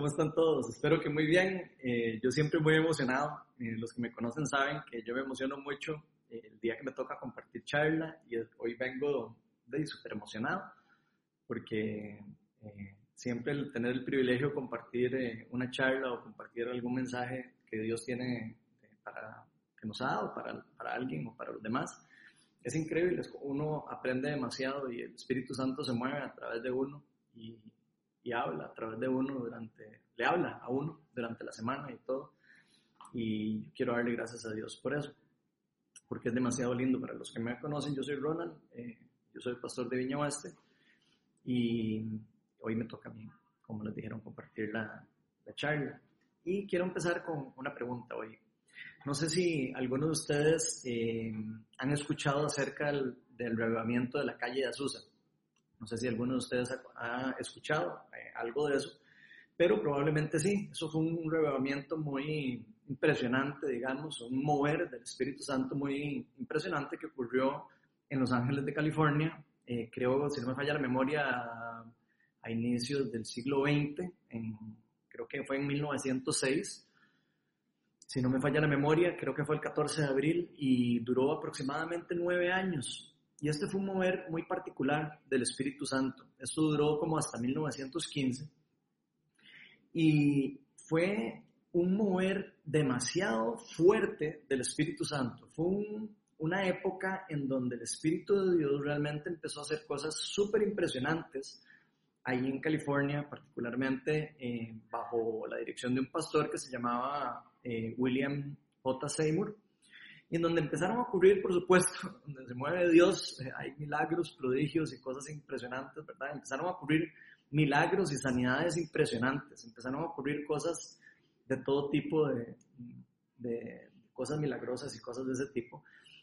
¿Cómo están todos? Espero que muy bien. Eh, yo siempre muy emocionado. Eh, los que me conocen saben que yo me emociono mucho eh, el día que me toca compartir charla y hoy vengo de súper emocionado porque siempre el tener el privilegio de compartir una charla o compartir algún mensaje que Dios tiene para, que nos ha dado para, para alguien o para los demás es increíble. Uno aprende demasiado y el Espíritu Santo se mueve a través de uno y y habla a través de uno durante, le habla a uno durante la semana y todo. Y quiero darle gracias a Dios por eso, porque es demasiado lindo. Para los que me conocen, yo soy Ronald, eh, yo soy pastor de Viña Oeste y hoy me toca a mí, como les dijeron, compartir la, la charla. Y quiero empezar con una pregunta hoy. No sé si algunos de ustedes eh, han escuchado acerca del, del de la calle de Azusa. No sé si alguno de ustedes ha, escuchado eh, algo de eso, pero probablemente sí. Eso fue un revivamiento muy impresionante, digamos, un mover del Espíritu Santo muy impresionante que ocurrió en Los Ángeles de California. Eh, creo, si no me falla la memoria, a, inicios del siglo XX, en, creo que fue en 1906 si no me falla la memoria, creo que fue el 14 de abril y duró aproximadamente nueve años. Y este fue un mover muy particular del Espíritu Santo. Esto duró como hasta 1915. Y fue un mover demasiado fuerte del Espíritu Santo. Fue una época en donde el Espíritu de Dios realmente empezó a hacer cosas súper impresionantes ahí en California, particularmente eh, bajo la dirección de un pastor que se llamaba eh, William J. Seymour y en donde empezaron a ocurrir, por supuesto, donde se mueve Dios, eh, hay milagros, prodigios y cosas impresionantes, ¿verdad? Empezaron a ocurrir milagros y sanidades impresionantes, empezaron a ocurrir cosas de todo tipo de, de cosas milagrosas y cosas de ese tipo,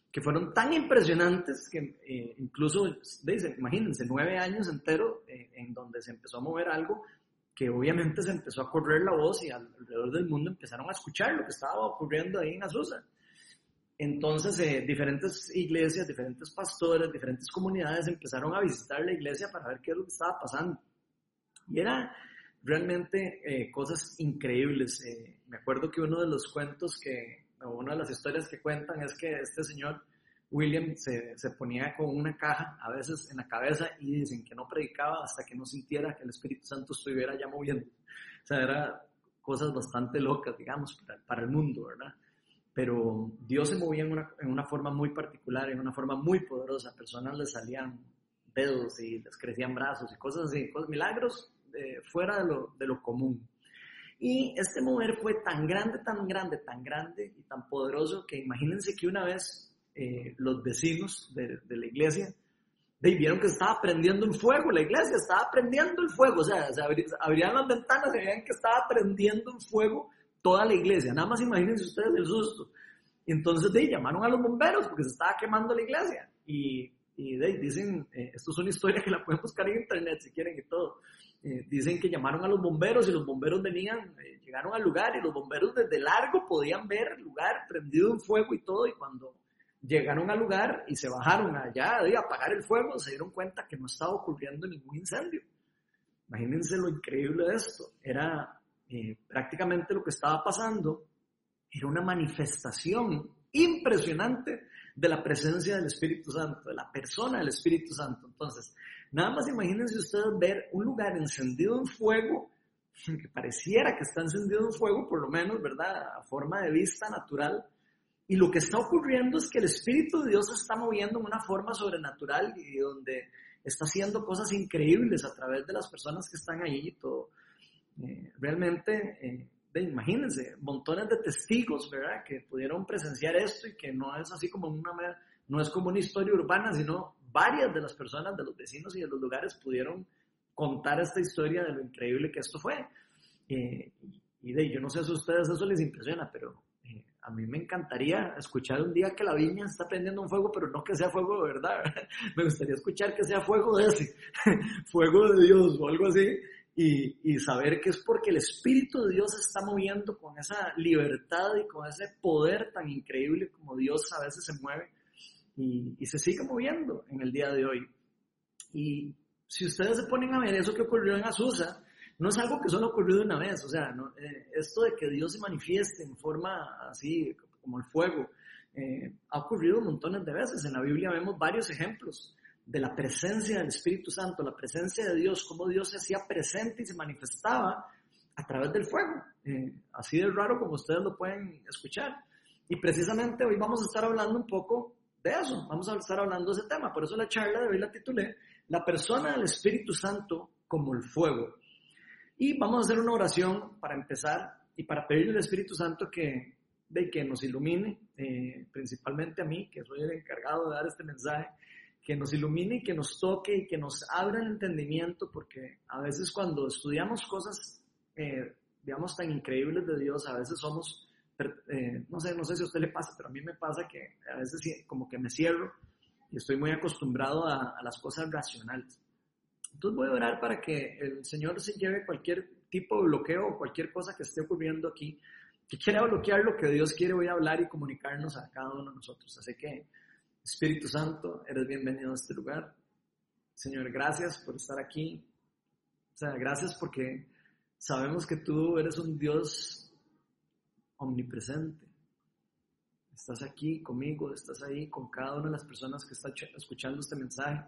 que fueron tan impresionantes que eh, incluso, dicen, imagínense, nueve años enteros eh, en donde se empezó a mover algo que obviamente se empezó a correr la voz y alrededor del mundo empezaron a escuchar lo que estaba ocurriendo ahí en Azusa. Entonces, eh, diferentes iglesias, diferentes pastores, diferentes comunidades empezaron a visitar la iglesia para ver qué es lo que estaba pasando. Y era realmente eh, cosas increíbles. Eh, me acuerdo que uno de los cuentos que, o una de las historias que cuentan es que este señor, William, se, se ponía con una caja a veces en la cabeza y dicen que no predicaba hasta que no sintiera que el Espíritu Santo estuviera ya moviendo. O sea, eran cosas bastante locas, digamos, para, para el mundo, ¿verdad? Pero Dios se movía en una, en una, forma muy particular, en una forma muy poderosa. Personas les salían dedos y les crecían brazos y cosas así, cosas, milagros eh, fuera de lo, de lo, común. Y este mover fue tan grande, tan grande, tan grande y tan poderoso que imagínense que una vez eh, los vecinos de, de, la iglesia de, vieron que estaba prendiendo el fuego, la iglesia estaba prendiendo el fuego, o sea, se abrían las ventanas y veían que estaba prendiendo el fuego toda la iglesia. Nada más imagínense ustedes el susto. Entonces de, llamaron a los bomberos porque se estaba quemando la iglesia. Y, y de, dicen, eh, esto es una historia que la pueden buscar en internet si quieren y todo. Eh, dicen que llamaron a los bomberos y los bomberos venían, eh, llegaron al lugar y los bomberos desde largo podían ver el lugar prendido en fuego y todo. Y cuando llegaron al lugar y se bajaron allá a apagar el fuego, se dieron cuenta que no estaba ocurriendo ningún incendio. Imagínense lo increíble de esto. Era eh, prácticamente lo que estaba pasando era una manifestación impresionante de la presencia del Espíritu Santo, de la persona del Espíritu Santo. Entonces, nada más imagínense ustedes ver un lugar encendido en fuego, que pareciera que está encendido en fuego, por lo menos, ¿verdad? A forma de vista natural. Y lo que está ocurriendo es que el Espíritu de Dios se está moviendo en una forma sobrenatural y donde está haciendo cosas increíbles a través de las personas que están ahí y todo. Eh, realmente, eh, imagínense, montones de testigos, ¿verdad? Que pudieron presenciar esto y que no es así como una, no es como una historia urbana, sino varias de las personas, de los vecinos y de los lugares pudieron contar esta historia de lo increíble que esto fue. Eh, y de, yo no sé si a ustedes eso les impresiona, pero a mí me encantaría escuchar un día que la viña está prendiendo un fuego, pero no que sea fuego de verdad. me gustaría escuchar que sea fuego de ese, fuego de Dios o algo así y, saber que es porque el Espíritu de Dios se está moviendo con esa libertad y con ese poder tan increíble como Dios a veces se mueve y, se sigue moviendo en el día de hoy. Y si ustedes se ponen a ver eso que ocurrió en Azusa, no es algo que solo ha ocurrido una vez, o sea, eh, esto de que Dios se manifieste en forma así como el fuego, eh, ha ocurrido montones de veces. En la Biblia vemos varios ejemplos de la presencia del Espíritu Santo, la presencia de Dios, cómo Dios se hacía presente y se manifestaba a través del fuego, eh, así de raro como ustedes lo pueden escuchar. Y precisamente hoy vamos a estar hablando un poco de eso, vamos a estar hablando de ese tema. Por eso la charla de hoy la titulé La persona del Espíritu Santo como el fuego. Y vamos a hacer una oración para empezar y para pedirle al Espíritu Santo que, de que nos ilumine, eh, principalmente a mí, que soy el encargado de dar este mensaje, que nos ilumine y que nos toque y que nos abra el entendimiento, porque a veces cuando estudiamos cosas, eh, digamos, tan increíbles de Dios, a veces somos eh, no sé, no sé si a usted le pasa, pero a mí me pasa que a veces como que me cierro y estoy muy acostumbrado a, las cosas racionales. Entonces voy a orar para que el Señor se lleve cualquier tipo de bloqueo o cualquier cosa que esté ocurriendo aquí, que quiera bloquear lo que Dios quiere voy a hablar y comunicarnos a cada uno de nosotros. Así que, Espíritu Santo, eres bienvenido a este lugar. Señor, gracias por estar aquí. O sea, gracias porque sabemos que tú eres un Dios omnipresente. Estás aquí conmigo, estás ahí con cada una de las personas que está escuchando este mensaje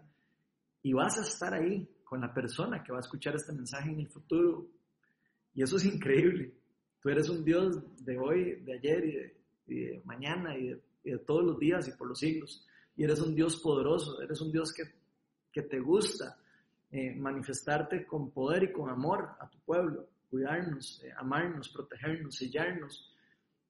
y vas a estar ahí con la persona que va a escuchar este mensaje en el futuro. Y eso es increíble. Tú eres un Dios de hoy, de ayer y de, mañana y de, todos los días y por los siglos. Y eres un Dios poderoso, eres un Dios que, que te gusta eh, manifestarte con poder y con amor a tu pueblo, cuidarnos, eh, amarnos, protegernos, sellarnos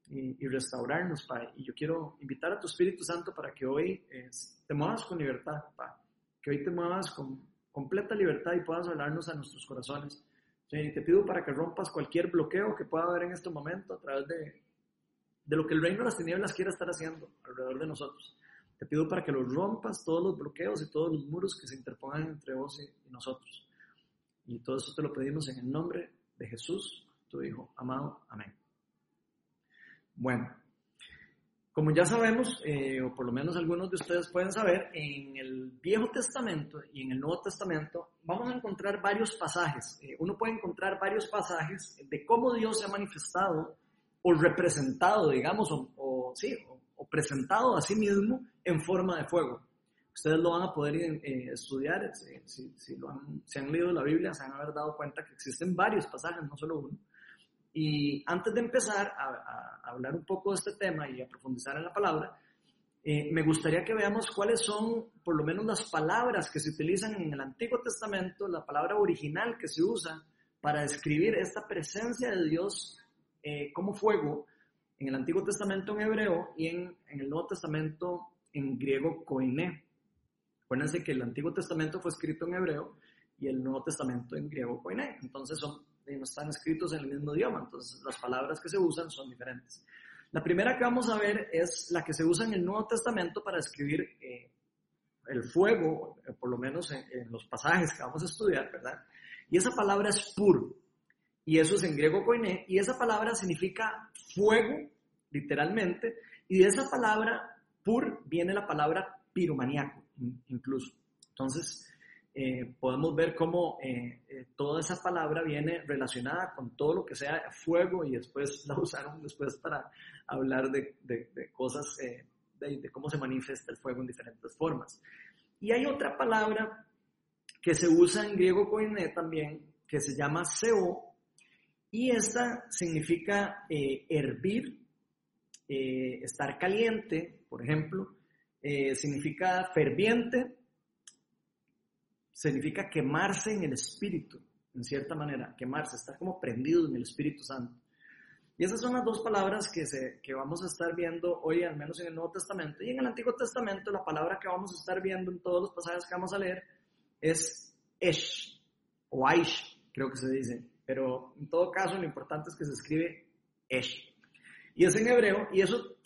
y, restaurarnos, Padre. Y yo quiero invitar a tu Espíritu Santo para que hoy eh, te muevas con libertad, Padre. Que hoy te muevas con completa libertad y puedas hablarnos a nuestros corazones. Y te pido para que rompas cualquier bloqueo que pueda haber en este momento a través de, de lo que el reino de las tinieblas quiera estar haciendo alrededor de nosotros. Te pido para que los rompas, todos los bloqueos y todos los muros que se interpongan entre vos y nosotros. Y todo eso te lo pedimos en el nombre de Jesús, tu Hijo amado. Amén. Bueno, como ya sabemos, eh, o por lo menos algunos de ustedes pueden saber, en el Viejo Testamento y en el Nuevo Testamento vamos a encontrar varios pasajes. Eh, uno puede encontrar varios pasajes de cómo Dios se ha manifestado o representado, digamos, o, sí, o, presentado a sí mismo en forma de fuego. Ustedes lo van a poder eh, estudiar, si, si, lo han, si han leído la Biblia, se han haber dado cuenta que existen varios pasajes, no solo uno y antes de empezar a, hablar un poco de este tema y a profundizar en la palabra, eh, me gustaría que veamos cuáles son por lo menos las palabras que se utilizan en el Antiguo Testamento, la palabra original que se usa para describir esta presencia de Dios eh, como fuego en el Antiguo Testamento en hebreo y en, en el Nuevo Testamento en griego koiné. Acuérdense que el Antiguo Testamento fue escrito en hebreo y el Nuevo Testamento en griego koiné. Entonces son no están escritos en el mismo idioma, entonces las palabras que se usan son diferentes. La primera que vamos a ver es la que se usa en el Nuevo Testamento para escribir eh, el fuego, eh, por lo menos en, los pasajes que vamos a estudiar, ¿verdad? Y esa palabra es pur, y eso es en griego koiné, y esa palabra significa fuego, literalmente, y de esa palabra pur viene la palabra piromaníaco, incluso. Entonces, eh, podemos ver cómo eh, eh, toda esa palabra viene relacionada con todo lo que sea fuego y después la usaron después para hablar de, de, cosas, de, de, cómo se manifiesta el fuego en diferentes formas. Y hay otra palabra que se usa en griego koiné también, que se llama seo, y esta significa hervir, estar caliente, por ejemplo, significa ferviente, significa quemarse en el Espíritu, en cierta manera, quemarse, estar como prendido en el Espíritu Santo. Y esas son las dos palabras que, se, que vamos a estar viendo hoy, al menos en el Nuevo Testamento. Y en el Antiguo Testamento, la palabra que vamos a estar viendo en todos los pasajes que vamos a leer es Esh, o Aish, creo que se dice. Pero en todo caso, lo importante es que se escribe Esh. Y es en hebreo, y eso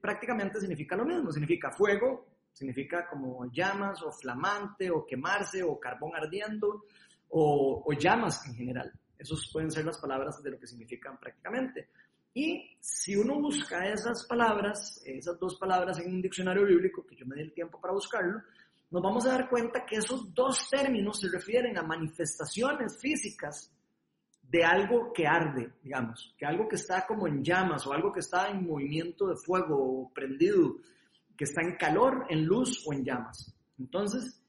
prácticamente significa lo mismo, significa fuego, significa como llamas o flamante o quemarse o carbón ardiendo o, llamas en general. Esas pueden ser las palabras de lo que significan prácticamente. Y si uno busca esas palabras, esas dos palabras en un diccionario bíblico, que yo me di el tiempo para buscarlo, nos vamos a dar cuenta que esos dos términos se refieren a manifestaciones físicas de algo que arde, digamos, que algo que está como en llamas o algo que está en movimiento de fuego o prendido, que está en calor, en luz o en llamas. Entonces,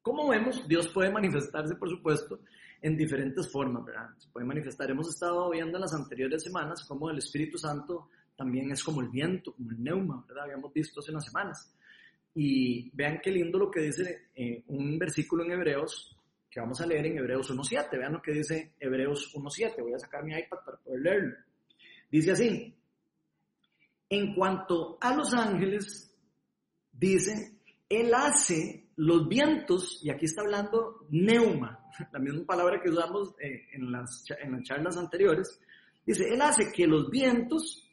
como vemos, Dios puede manifestarse, por supuesto, en diferentes formas, ¿verdad? Se puede manifestar. Hemos estado viendo en las anteriores semanas cómo el Espíritu Santo también es como el viento, como el neuma, ¿verdad? Habíamos visto hace unas semanas. Y vean qué lindo lo que dice eh, un versículo en Hebreos, que vamos a leer en Hebreos 1.7. Vean lo que dice Hebreos 1.7. Voy a sacar mi iPad para poder leerlo. Dice así, en cuanto a los ángeles, dice, Él hace los vientos, y aquí está hablando neuma, la misma palabra que usamos eh, en, las, en las charlas anteriores, dice, Él hace que los vientos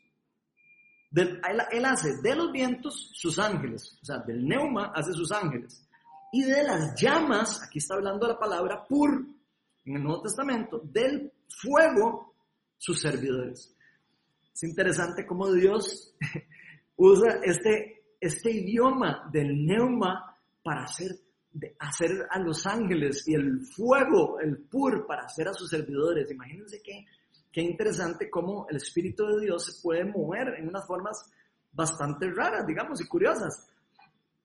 él, hace de los vientos sus ángeles, o sea, del neuma hace sus ángeles. Y de las llamas, aquí está hablando la palabra pur, en el Nuevo Testamento, del fuego sus servidores. Es interesante cómo Dios usa este, este idioma del neuma para hacer, hacer a los ángeles y el fuego, el pur, para hacer a sus servidores. Imagínense que qué interesante cómo el Espíritu de Dios se puede mover en unas formas bastante raras, digamos, y curiosas.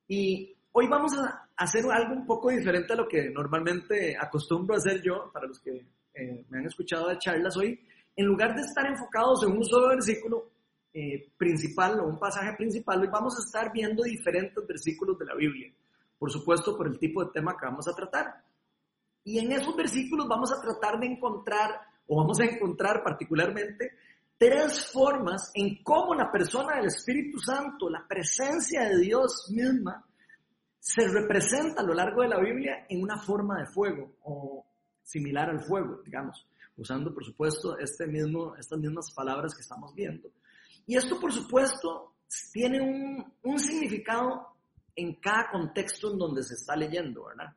Y hoy vamos a hacer algo un poco diferente a lo que normalmente acostumbro a hacer yo, para los que eh, me han escuchado de charlas hoy. En lugar de estar enfocados en un solo versículo eh, principal o un pasaje principal, hoy vamos a estar viendo diferentes versículos de la Biblia. Por supuesto, por el tipo de tema que vamos a tratar. Y en esos versículos vamos a tratar de encontrar o vamos a encontrar particularmente tres formas en cómo la persona del Espíritu Santo, la presencia de Dios misma, se representa a lo largo de la Biblia en una forma de fuego o similar al fuego, digamos, usando por supuesto este mismo, estas mismas palabras que estamos viendo. Y esto por supuesto tiene un, un significado en cada contexto en donde se está leyendo, ¿verdad?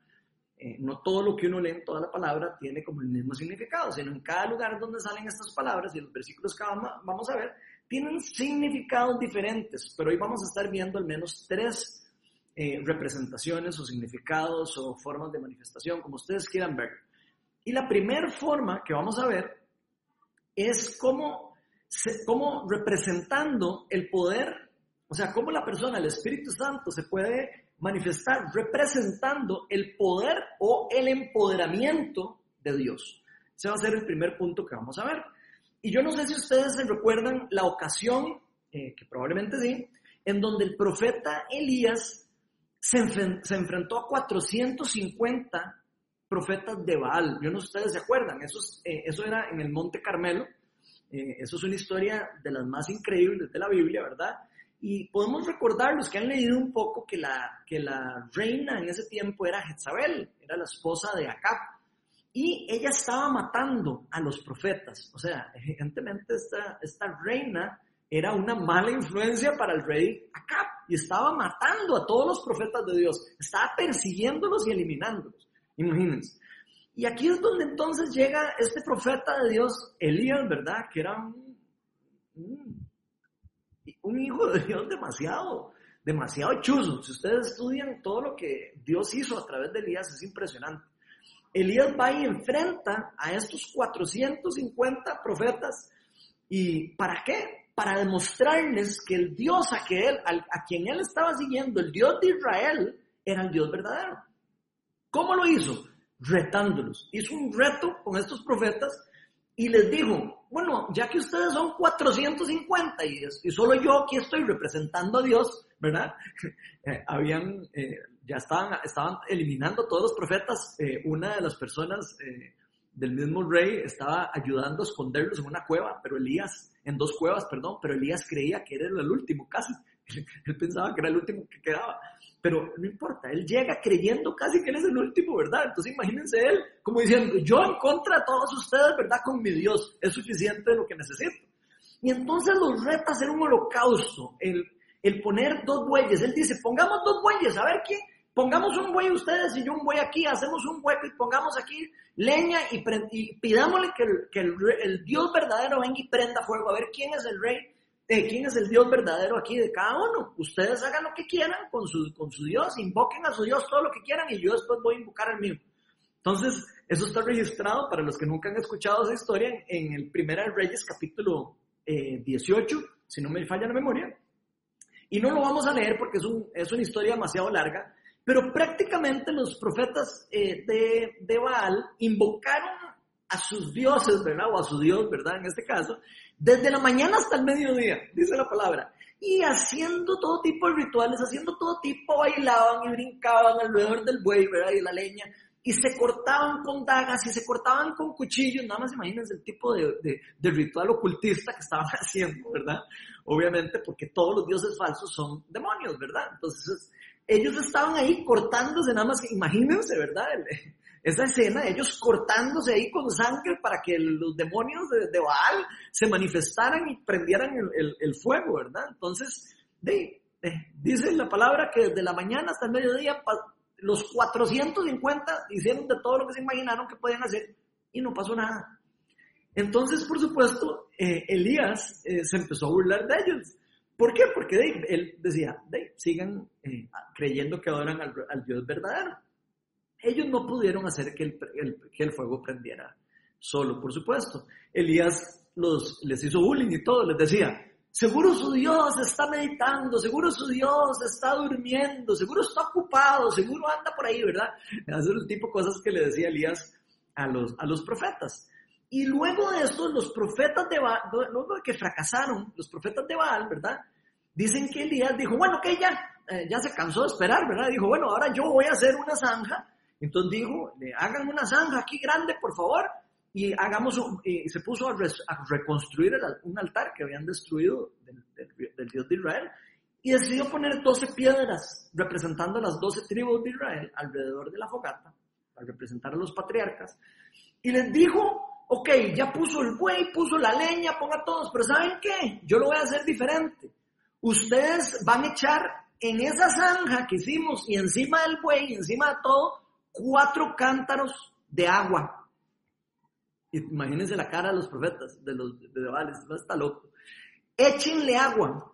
Eh, no todo lo que uno lee en toda la palabra tiene como el mismo significado, sino en cada lugar donde salen estas palabras y los versículos que vamos a ver tienen significados diferentes, pero hoy vamos a estar viendo al menos tres eh, representaciones o significados o formas de manifestación, como ustedes quieran ver. Y la primera forma que vamos a ver es cómo, cómo representando el poder, o sea, cómo la persona, el Espíritu Santo, se puede manifestar representando el poder o el empoderamiento de Dios. Ese va a ser el primer punto que vamos a ver. Y yo no sé si ustedes se recuerdan la ocasión, eh, que probablemente sí, en donde el profeta Elías se, enfrentó a 450 profetas de Baal. Yo no sé si ustedes se acuerdan, eso, eh, eso era en el Monte Carmelo. Eh, eso es una historia de las más increíbles de la Biblia, ¿verdad? Y podemos recordar, los que han leído un poco, que la, que la reina en ese tiempo era Jezabel, era la esposa de Acab. Y ella estaba matando a los profetas. O sea, evidentemente esta, esta reina era una mala influencia para el rey Acab y estaba matando a todos los profetas de Dios. Estaba persiguiéndolos y eliminándolos. Imagínense. Y aquí es donde entonces llega este profeta de Dios, Elías, ¿verdad? Que era un hijo de Dios demasiado, demasiado chuzo. Si ustedes estudian todo lo que Dios hizo a través de Elías, es impresionante. Elías va y enfrenta a estos 450 profetas. ¿Y para qué? Para demostrarles que el Dios a, que él, a quien él estaba siguiendo, el Dios de Israel, era el Dios verdadero. ¿Cómo lo hizo? Retándolos. Hizo un reto con estos profetas y les dijo, bueno, ya que ustedes son 450 y, y solo yo aquí estoy representando a Dios, ¿verdad? Eh, habían, eh, ya estaban, estaban eliminando todos los profetas. Eh, una de las personas del mismo rey estaba ayudando a esconderlos en una cueva, pero Elías, en dos cuevas, perdón, pero Elías creía que era el último casi. Él pensaba que era el último que quedaba. Pero no importa, él llega creyendo casi que él es el último, ¿verdad? Entonces imagínense él como diciendo, yo en contra de todos ustedes, ¿verdad? Con mi Dios, es suficiente lo que necesito. Y entonces los reta a hacer un holocausto, el, el poner dos bueyes. Él dice, pongamos dos bueyes, a ver quién, pongamos un buey ustedes y yo un buey aquí, hacemos un hueco y pongamos aquí leña y, y pidámosle que, el, que el, el Dios verdadero venga y prenda fuego, a ver quién es el rey eh, quién es el Dios verdadero aquí de cada uno. Ustedes hagan lo que quieran con su, con su Dios, invoquen a su Dios todo lo que quieran y yo después voy a invocar al mío. Entonces, Eso está registrado para los que nunca han escuchado esa historia en el Primera de Reyes capítulo 18, eh, si no me falla la memoria. Y no lo vamos a leer porque es, un, es una historia demasiado larga, pero prácticamente los profetas eh, de, de Baal invocaron a sus dioses, ¿verdad? O a su Dios, ¿verdad? En este caso, desde la mañana hasta el mediodía, dice la palabra. Y haciendo todo tipo de rituales, haciendo todo tipo, bailaban y brincaban alrededor del buey, ¿verdad? Y la leña. Y se cortaban con dagas y se cortaban con cuchillos. Nada más imagínense el tipo de, de, de ritual ocultista que estaban haciendo, ¿verdad? Obviamente porque todos los dioses falsos son demonios, ¿verdad? Entonces, ellos estaban ahí cortándose, nada más, imagínense, ¿verdad? esa escena, ellos cortándose ahí con sangre para que los demonios de, Baal se manifestaran y prendieran el, fuego, ¿verdad? Entonces, de, dice la palabra que desde la mañana hasta el mediodía los 450 hicieron de todo lo que se imaginaron que podían hacer y no pasó nada. Entonces, por supuesto, eh, Elías eh, se empezó a burlar de ellos. ¿Por qué? Porque él decía, sigan eh, creyendo que adoran al Dios verdadero. Ellos no pudieron hacer que el, que el fuego prendiera solo, por supuesto. Elías los, les hizo bullying y todo, les decía, seguro su Dios está meditando, seguro su Dios está durmiendo, seguro está ocupado, seguro anda por ahí, ¿verdad? Ese es el tipo de cosas que le decía Elías a los, a los profetas. Y luego de esto, los profetas de Baal, luego de que fracasaron, los profetas de Baal, ¿verdad? Dicen que Elías dijo, bueno, que ya, eh, ya se cansó de esperar, ¿verdad? Dijo, bueno, ahora yo voy a hacer una zanja entonces dijo, hagan una zanja aquí grande, por favor, y hagamos se puso a, reconstruir un altar que habían destruido del, Dios de Israel y decidió poner 12 piedras representando las 12 tribus de Israel alrededor de la fogata para representar a los patriarcas y les dijo, ok, ya puso el buey, puso la leña, ponga todos, pero ¿saben qué? Yo lo voy a hacer diferente. Ustedes van a echar en esa zanja que hicimos y encima del buey, encima de todo, cuatro cántaros de agua. Imagínense la cara de los profetas, de los de Baales, está loco. Échenle agua.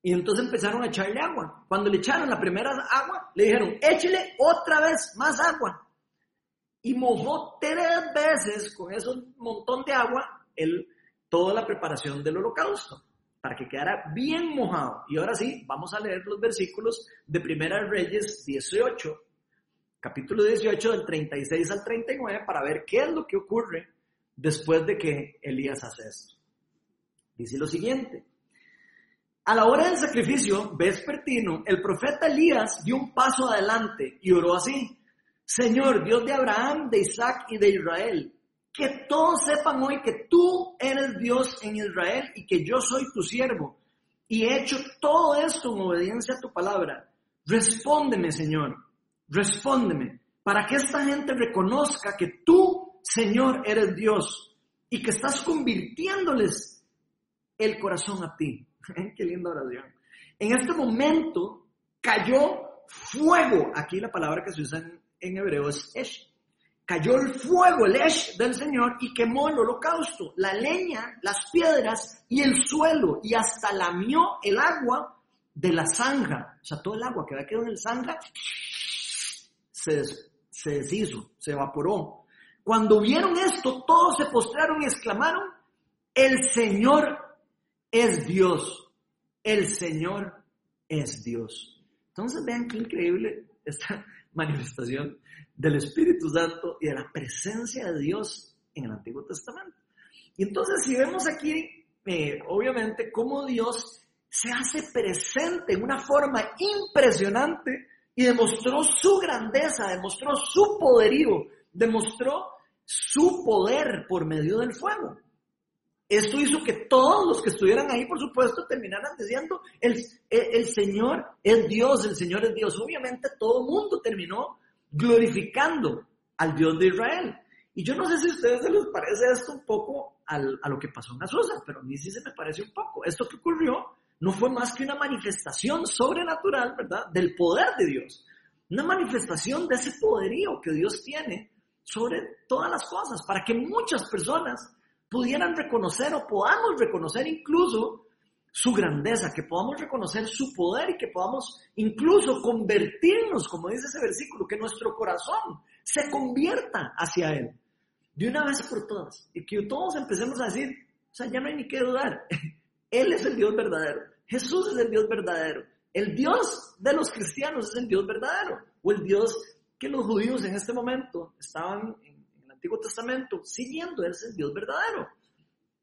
Y entonces empezaron a echarle agua. Cuando le echaron la primera agua, le dijeron, échele otra vez más agua. Y mojó tres veces con ese montón de agua el, toda la preparación del holocausto, para que quedara bien mojado. Y ahora sí, vamos a leer los versículos de Primera Reyes 18 capítulo 18 del 36 al 39 para ver qué es lo que ocurre después de que Elías hace esto. Dice lo siguiente. A la hora del sacrificio vespertino, el profeta Elías dio un paso adelante y oró así. Señor, Dios de Abraham, de Isaac y de Israel, que todos sepan hoy que tú eres Dios en Israel y que yo soy tu siervo y he hecho todo esto en obediencia a tu palabra. Respóndeme, Señor, respóndeme, para que esta gente reconozca que tú, Señor, eres Dios y que estás convirtiéndoles el corazón a ti. Qué linda oración. En este momento cayó fuego. Aquí la palabra que se usa en, hebreo es esh. Cayó el fuego, el esh del Señor y quemó el holocausto, la leña, las piedras y el suelo y hasta lamió el agua de la zanja. O sea, todo el agua que había quedado en el zanja se, deshizo, se evaporó. Cuando vieron esto, todos se postraron y exclamaron, el Señor es Dios, el Señor es Dios. Entonces vean qué increíble esta manifestación del Espíritu Santo y de la presencia de Dios en el Antiguo Testamento. Y entonces si vemos aquí, eh, obviamente, cómo Dios se hace presente en una forma impresionante y demostró su grandeza, demostró su poderío, demostró su poder por medio del fuego. Esto hizo que todos los que estuvieran ahí, por supuesto, terminaran diciendo, el, el, Señor es Dios, el Señor es Dios. Obviamente todo el mundo terminó glorificando al Dios de Israel. Y yo no sé si a ustedes se les parece esto un poco al, a lo que pasó en Azusa, pero a mí sí se me parece un poco. Esto que ocurrió no fue más que una manifestación sobrenatural, ¿verdad? Del poder de Dios. Una manifestación de ese poderío que Dios tiene sobre todas las cosas, para que muchas personas pudieran reconocer o podamos reconocer incluso su grandeza, que podamos reconocer su poder y que podamos incluso convertirnos, como dice ese versículo, que nuestro corazón se convierta hacia Él de una vez por todas. Y que todos empecemos a decir, o sea, ya no hay ni que dudar, Él es el Dios verdadero, Jesús es el Dios verdadero, el Dios de los cristianos es el Dios verdadero, o el Dios que los judíos en este momento estaban en, Antiguo Testamento siguiendo, Él es el Dios verdadero,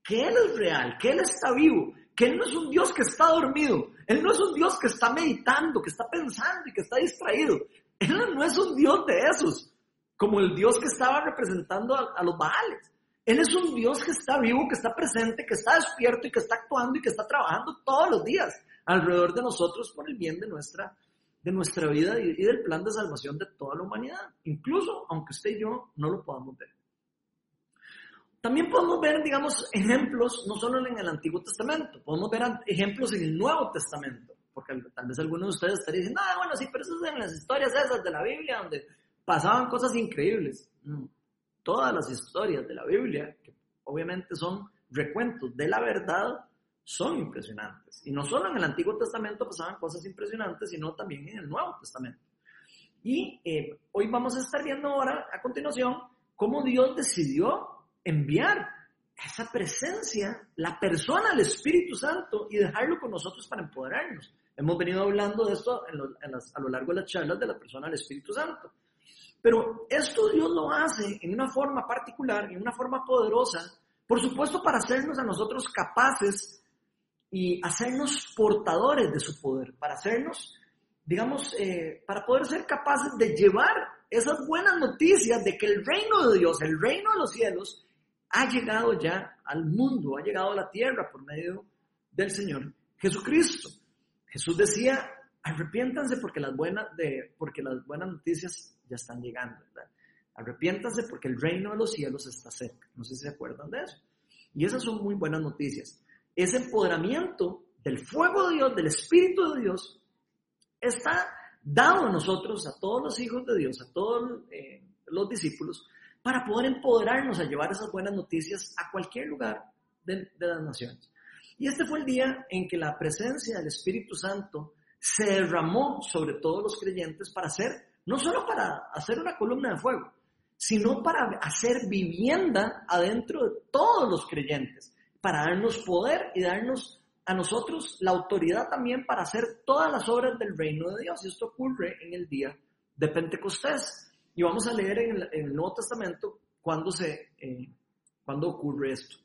que Él es real, que Él está vivo, que Él no es un Dios que está dormido, Él no es un Dios que está meditando, que está pensando y que está distraído, Él no es un Dios de esos, como el Dios que estaba representando a, los Baales. Él es un Dios que está vivo, que está presente, que está despierto y que está actuando y que está trabajando todos los días alrededor de nosotros por el bien de nuestra, de nuestra vida y, del plan de salvación de toda la humanidad, incluso aunque usted y yo no lo podamos ver. También podemos ver, digamos, ejemplos, no solo en el Antiguo Testamento, podemos ver ejemplos en el Nuevo Testamento, porque tal vez algunos de ustedes estarían diciendo, ah, bueno, sí, pero eso es en las historias esas de la Biblia, donde pasaban cosas increíbles. Todas las historias de la Biblia, que obviamente son recuentos de la verdad, son impresionantes. Y no solo en el Antiguo Testamento pasaban cosas impresionantes, sino también en el Nuevo Testamento. Y eh, hoy vamos a estar viendo ahora, a continuación, cómo Dios decidió enviar esa presencia, la persona, el Espíritu Santo, y dejarlo con nosotros para empoderarnos. Hemos venido hablando de esto a lo largo de las charlas de la persona del Espíritu Santo. Pero esto Dios lo hace en una forma particular, en una forma poderosa, por supuesto para hacernos a nosotros capaces y hacernos portadores de su poder, para hacernos, digamos, eh, para poder ser capaces de llevar esas buenas noticias de que el reino de Dios, el reino de los cielos, ha llegado ya al mundo, ha llegado a la tierra por medio del Señor Jesucristo. Jesús decía, arrepiéntanse porque las buenas, de, porque las buenas noticias ya están llegando, ¿verdad? Arrepiéntanse porque el reino de los cielos está cerca. No sé si se acuerdan de eso. Y esas son muy buenas noticias. Ese empoderamiento del fuego de Dios, del Espíritu de Dios, está dado a nosotros, a todos los hijos de Dios, a todos eh, los discípulos, para poder empoderarnos a llevar esas buenas noticias a cualquier lugar de, de las naciones. Y este fue el día en que la presencia del Espíritu Santo se derramó sobre todos los creyentes para hacer no solo para hacer una columna de fuego, sino para hacer vivienda adentro de todos los creyentes, para darnos poder y darnos a nosotros la autoridad también para hacer todas las obras del reino de Dios. Y esto ocurre en el día de Pentecostés. Y vamos a leer en el, Nuevo Testamento cuándo, se, eh, cuándo ocurre esto.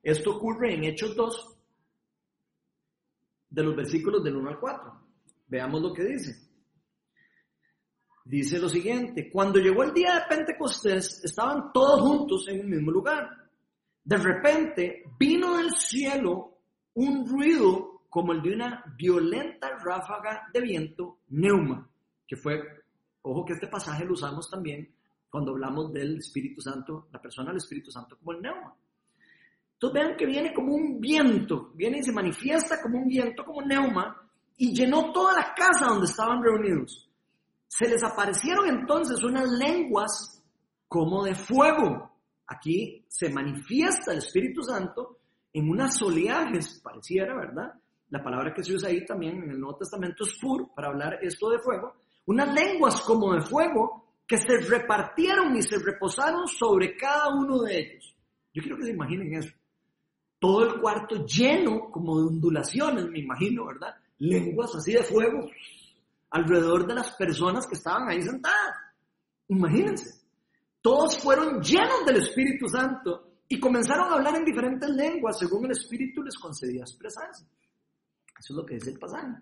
Esto ocurre en Hechos 2, de los versículos del 1 al 4. Veamos lo que dice dice lo siguiente, cuando llegó el día de Pentecostés, estaban todos juntos en un mismo lugar. De repente vino del cielo un ruido como el de una violenta ráfaga de viento, neuma, que fue, ojo que este pasaje lo usamos también cuando hablamos del Espíritu Santo, la persona del Espíritu Santo como el neuma. Entonces vean que viene como un viento, viene y se manifiesta como un viento, como neuma, y llenó toda la casa donde estaban reunidos. Se les aparecieron entonces unas lenguas como de fuego. Aquí se manifiesta el Espíritu Santo en unas oleajes, pareciera, ¿verdad? La palabra que se usa ahí también en el Nuevo Testamento es fur, para hablar esto de fuego. Unas lenguas como de fuego que se repartieron y se reposaron sobre cada uno de ellos. Yo quiero que se imaginen eso. Todo el cuarto lleno como de ondulaciones, me imagino, ¿verdad? Lenguas así de fuego alrededor de las personas que estaban ahí sentadas. Imagínense. Todos fueron llenos del Espíritu Santo y comenzaron a hablar en diferentes lenguas según el Espíritu les concedía expresarse. Eso es lo que dice el pasaje.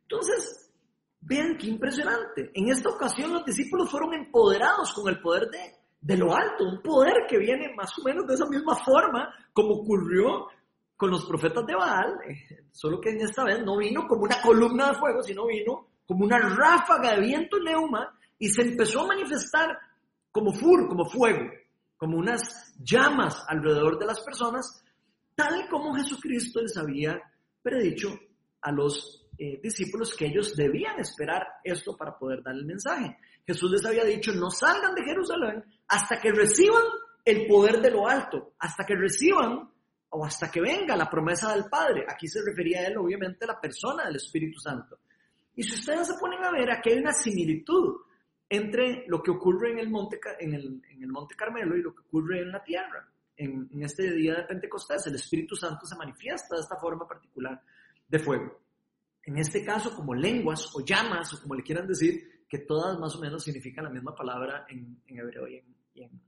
Entonces, vean qué impresionante. En esta ocasión los discípulos fueron empoderados con el poder de, de lo alto, un poder que viene más o menos de esa misma forma como ocurrió con los profetas de Baal, eh, solo que en esta vez no vino como una columna de fuego, sino vino como una ráfaga de viento neuma y se empezó a manifestar como fur, como fuego, como unas llamas alrededor de las personas, tal como Jesucristo les había predicho a los eh, discípulos que ellos debían esperar esto para poder dar el mensaje. Jesús les había dicho, no salgan de Jerusalén hasta que reciban el poder de lo alto, hasta que reciban o hasta que venga la promesa del Padre. Aquí se refería a él, obviamente, a la persona del Espíritu Santo. Y si ustedes se ponen a ver, aquí hay una similitud entre lo que ocurre en el Monte, Carmelo y lo que ocurre en la tierra. En, este día de Pentecostés, el Espíritu Santo se manifiesta de esta forma particular de fuego. En este caso, como lenguas o llamas, o como le quieran decir, que todas más o menos significan la misma palabra en, hebreo y en,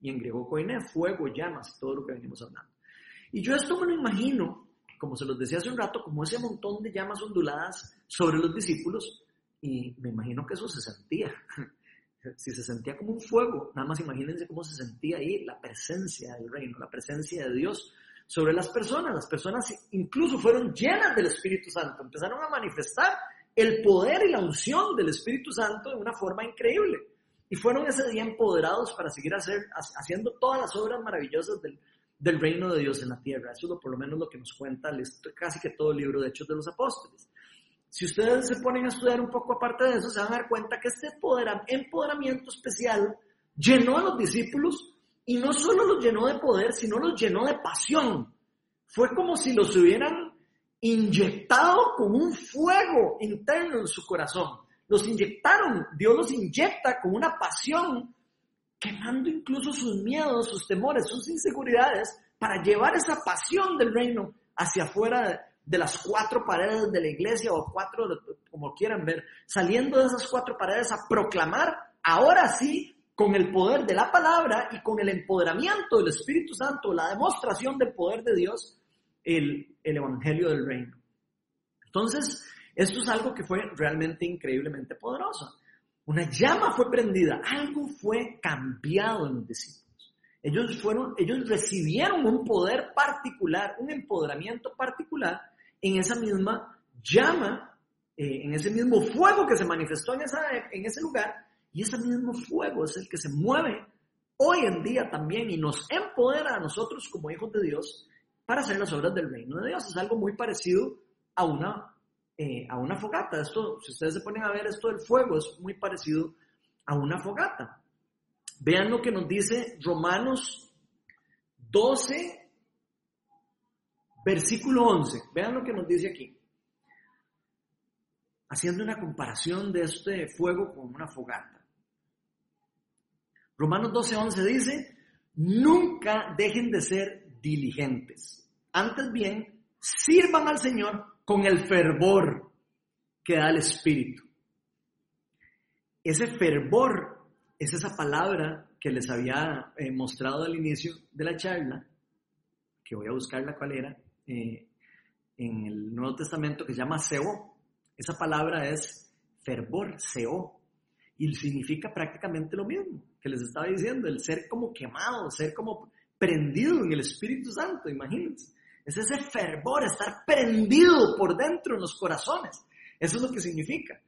y en, griego koine, fuego, llamas, todo lo que venimos hablando. Y yo esto me lo imagino, como se los decía hace un rato, como ese montón de llamas onduladas sobre los discípulos, y me imagino que eso se sentía. Si se sentía como un fuego, nada más imagínense cómo se sentía ahí la presencia del reino, la presencia de Dios sobre las personas. Las personas incluso fueron llenas del Espíritu Santo, empezaron a manifestar el poder y la unción del Espíritu Santo de una forma increíble. Y fueron ese día empoderados para seguir hacer, haciendo todas las obras maravillosas del, del reino de Dios en la tierra. Eso es por lo menos lo que nos cuenta casi que todo el libro de Hechos de los Apóstoles. Si ustedes se ponen a estudiar un poco aparte de eso, se van a dar cuenta que este empoderamiento especial llenó a los discípulos y no solo los llenó de poder, sino los llenó de pasión. Fue como si los hubieran inyectado con un fuego interno en su corazón. Los inyectaron, Dios los inyecta con una pasión, quemando incluso sus miedos, sus temores, sus inseguridades, para llevar esa pasión del reino hacia afuera de las cuatro paredes de la iglesia o cuatro, como quieran ver, saliendo de esas cuatro paredes a proclamar, ahora sí, con el poder de la palabra y con el empoderamiento del Espíritu Santo, la demostración del poder de Dios, el, el Evangelio del Reino. Entonces, esto es algo que fue realmente increíblemente poderoso. Una llama fue prendida, algo fue cambiado en los discípulos. Ellos, fueron, ellos recibieron un poder particular, un empoderamiento particular en esa misma llama, eh, en ese mismo fuego que se manifestó en, esa, en ese lugar, y ese mismo fuego es el que se mueve hoy en día también y nos empodera a nosotros como hijos de Dios para hacer las obras del reino de Dios. Es algo muy parecido a una, eh, a una fogata. Esto, si ustedes se ponen a ver esto del fuego, es muy parecido a una fogata. Vean lo que nos dice Romanos 12, Versículo 11, vean lo que nos dice aquí. Haciendo una comparación de este fuego con una fogata. Romanos 12, 11 dice, nunca dejen de ser diligentes. Antes bien, sirvan al Señor con el fervor que da el Espíritu. Ese fervor es esa palabra que les había eh, mostrado al inicio de la charla, que voy a buscarla cuál era, eh, en el Nuevo Testamento que se llama Seo. Esa palabra es fervor, Seo, y significa prácticamente lo mismo que les estaba diciendo, el ser como quemado, ser como prendido en el Espíritu Santo, imagínense. Es ese fervor, estar prendido por dentro en los corazones. Eso es lo que significa.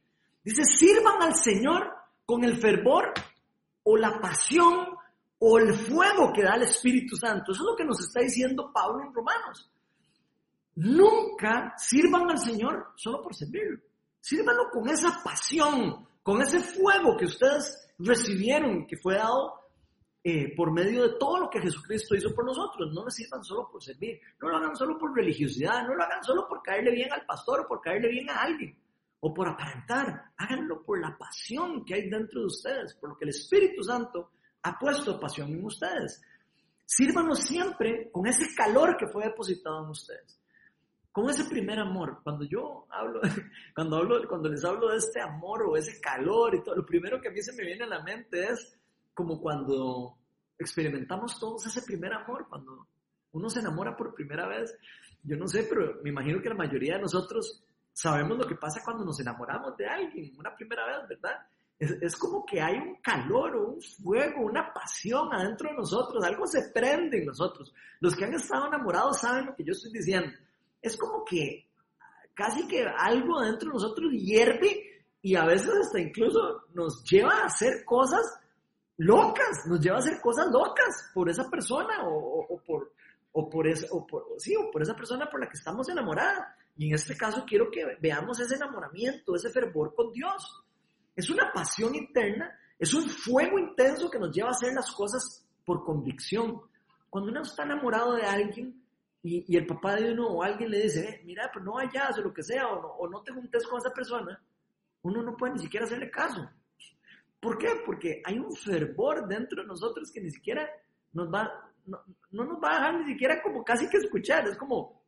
Dice, sirvan al Señor con el fervor o la pasión o el fuego que da el Espíritu Santo. Eso es lo que nos está diciendo Pablo en Romanos. Nunca sirvan al Señor solo por servirlo. Sírvanlo con esa pasión, con ese fuego que ustedes recibieron, que fue dado eh, por medio de todo lo que Jesucristo hizo por nosotros. No lo sirvan solo por servir, no lo hagan solo por religiosidad, no lo hagan solo por caerle bien al pastor o por caerle bien a alguien o por aparentar. Háganlo por la pasión que hay dentro de ustedes, por lo que el Espíritu Santo ha puesto pasión en ustedes. Sírvanlo siempre con ese calor que fue depositado en ustedes con ese primer amor. Cuando yo hablo, cuando hablo, cuando les hablo de este amor o ese calor y todo, lo primero que a mí se me viene a la mente es como cuando experimentamos todos ese primer amor, cuando uno se enamora por primera vez. Yo no sé, pero me imagino que la mayoría de nosotros sabemos lo que pasa cuando nos enamoramos de alguien, una primera vez, ¿verdad? Es, es, como que hay un calor o un fuego, una pasión adentro de nosotros, algo se prende en nosotros. Los que han estado enamorados saben lo que yo estoy diciendo es como que casi que algo dentro de nosotros hierve y a veces hasta incluso nos lleva a hacer cosas locas, nos lleva a hacer cosas locas por esa persona o, por, o por, o por, sí, o por esa persona por la que estamos enamorados. Y en este caso quiero que veamos ese enamoramiento, ese fervor con Dios. Es una pasión interna, es un fuego intenso que nos lleva a hacer las cosas por convicción. Cuando uno está enamorado de alguien, y, el papá de uno o alguien le dice, eh, mira, pues no vayas o lo que sea, o no, o no te juntes con esa persona, uno no puede ni siquiera hacerle caso. ¿Por qué? Porque hay un fervor dentro de nosotros que ni siquiera nos va, no, no nos va a dejar ni siquiera como casi que escuchar. Es como,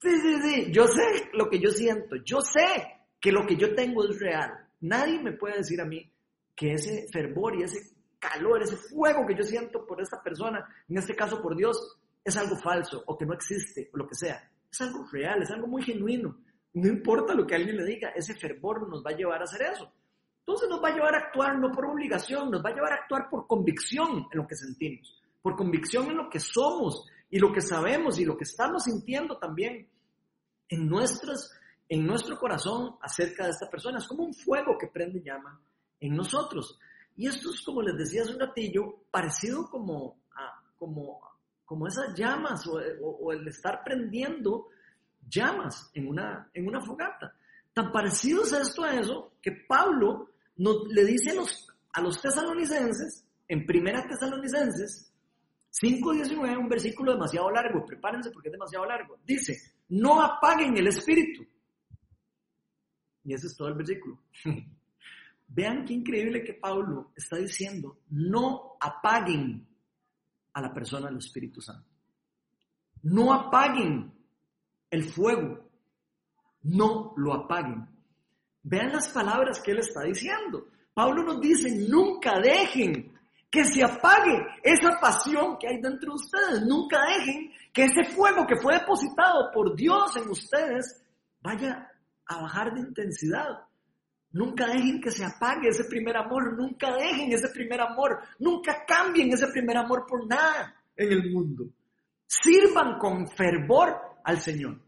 sí, sí, sí, yo sé lo que yo siento, yo sé que lo que yo tengo es real. Nadie me puede decir a mí que ese fervor y ese calor, ese fuego que yo siento por esta persona, en este caso por Dios, es algo falso o que no existe o lo que sea. Es algo real, es algo muy genuino. No importa lo que alguien le diga, ese fervor nos va a llevar a hacer eso. Entonces nos va a llevar a actuar no por obligación, nos va a llevar a actuar por convicción en lo que sentimos, por convicción en lo que somos y lo que sabemos y lo que estamos sintiendo también en, nuestras, en nuestro corazón acerca de esta persona. Es como un fuego que prende llama en nosotros. Y esto es, como les decía hace un ratillo, parecido como, a, como, como esas llamas o, el estar prendiendo llamas en una, en una fogata. Tan parecido es esto a eso que Pablo le dice a los, a los tesalonicenses, en primera tesalonicenses 5.19, un versículo demasiado largo, prepárense porque es demasiado largo. Dice, no apaguen el espíritu. Y ese es todo el versículo. Vean qué increíble que Pablo está diciendo, no apaguen a la persona del Espíritu Santo. No apaguen el fuego. No lo apaguen. Vean las palabras que él está diciendo. Pablo nos dice, nunca dejen que se apague esa pasión que hay dentro de ustedes. Nunca dejen que ese fuego que fue depositado por Dios en ustedes vaya a bajar de intensidad. Nunca dejen que se apague ese primer amor, nunca dejen ese primer amor, nunca cambien ese primer amor por nada en el mundo. Sirvan con fervor al Señor.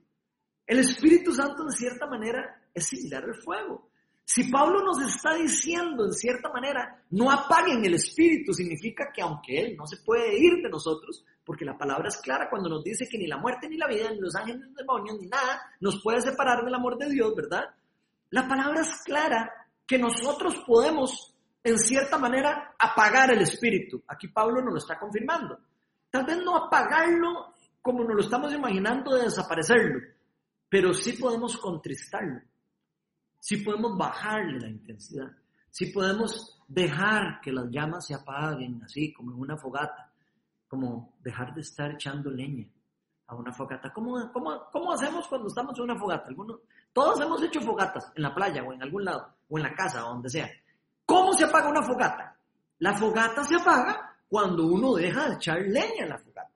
El Espíritu Santo de cierta manera es similar al fuego. Si Pablo nos está diciendo en cierta manera, no apaguen el Espíritu, significa que aunque Él no se puede ir de nosotros, porque la palabra es clara cuando nos dice que ni la muerte, ni la vida, ni los ángeles, ni los demonios, ni nada nos puede separar del amor de Dios, ¿verdad? La palabra es clara que nosotros podemos, en cierta manera, apagar el espíritu. Aquí Pablo nos lo está confirmando. Tal vez no apagarlo como nos lo estamos imaginando de desaparecerlo, pero sí podemos contristarlo. Sí podemos bajarle la intensidad. Sí podemos dejar que las llamas se apaguen así, como en una fogata. Como dejar de estar echando leña a una fogata. ¿Cómo, cómo, cómo hacemos cuando estamos en una fogata? Algunos, todos hemos hecho fogatas en la playa o en algún lado, o en la casa, o donde sea. ¿Cómo se apaga una fogata? La fogata se apaga cuando uno deja de echar leña en la fogata.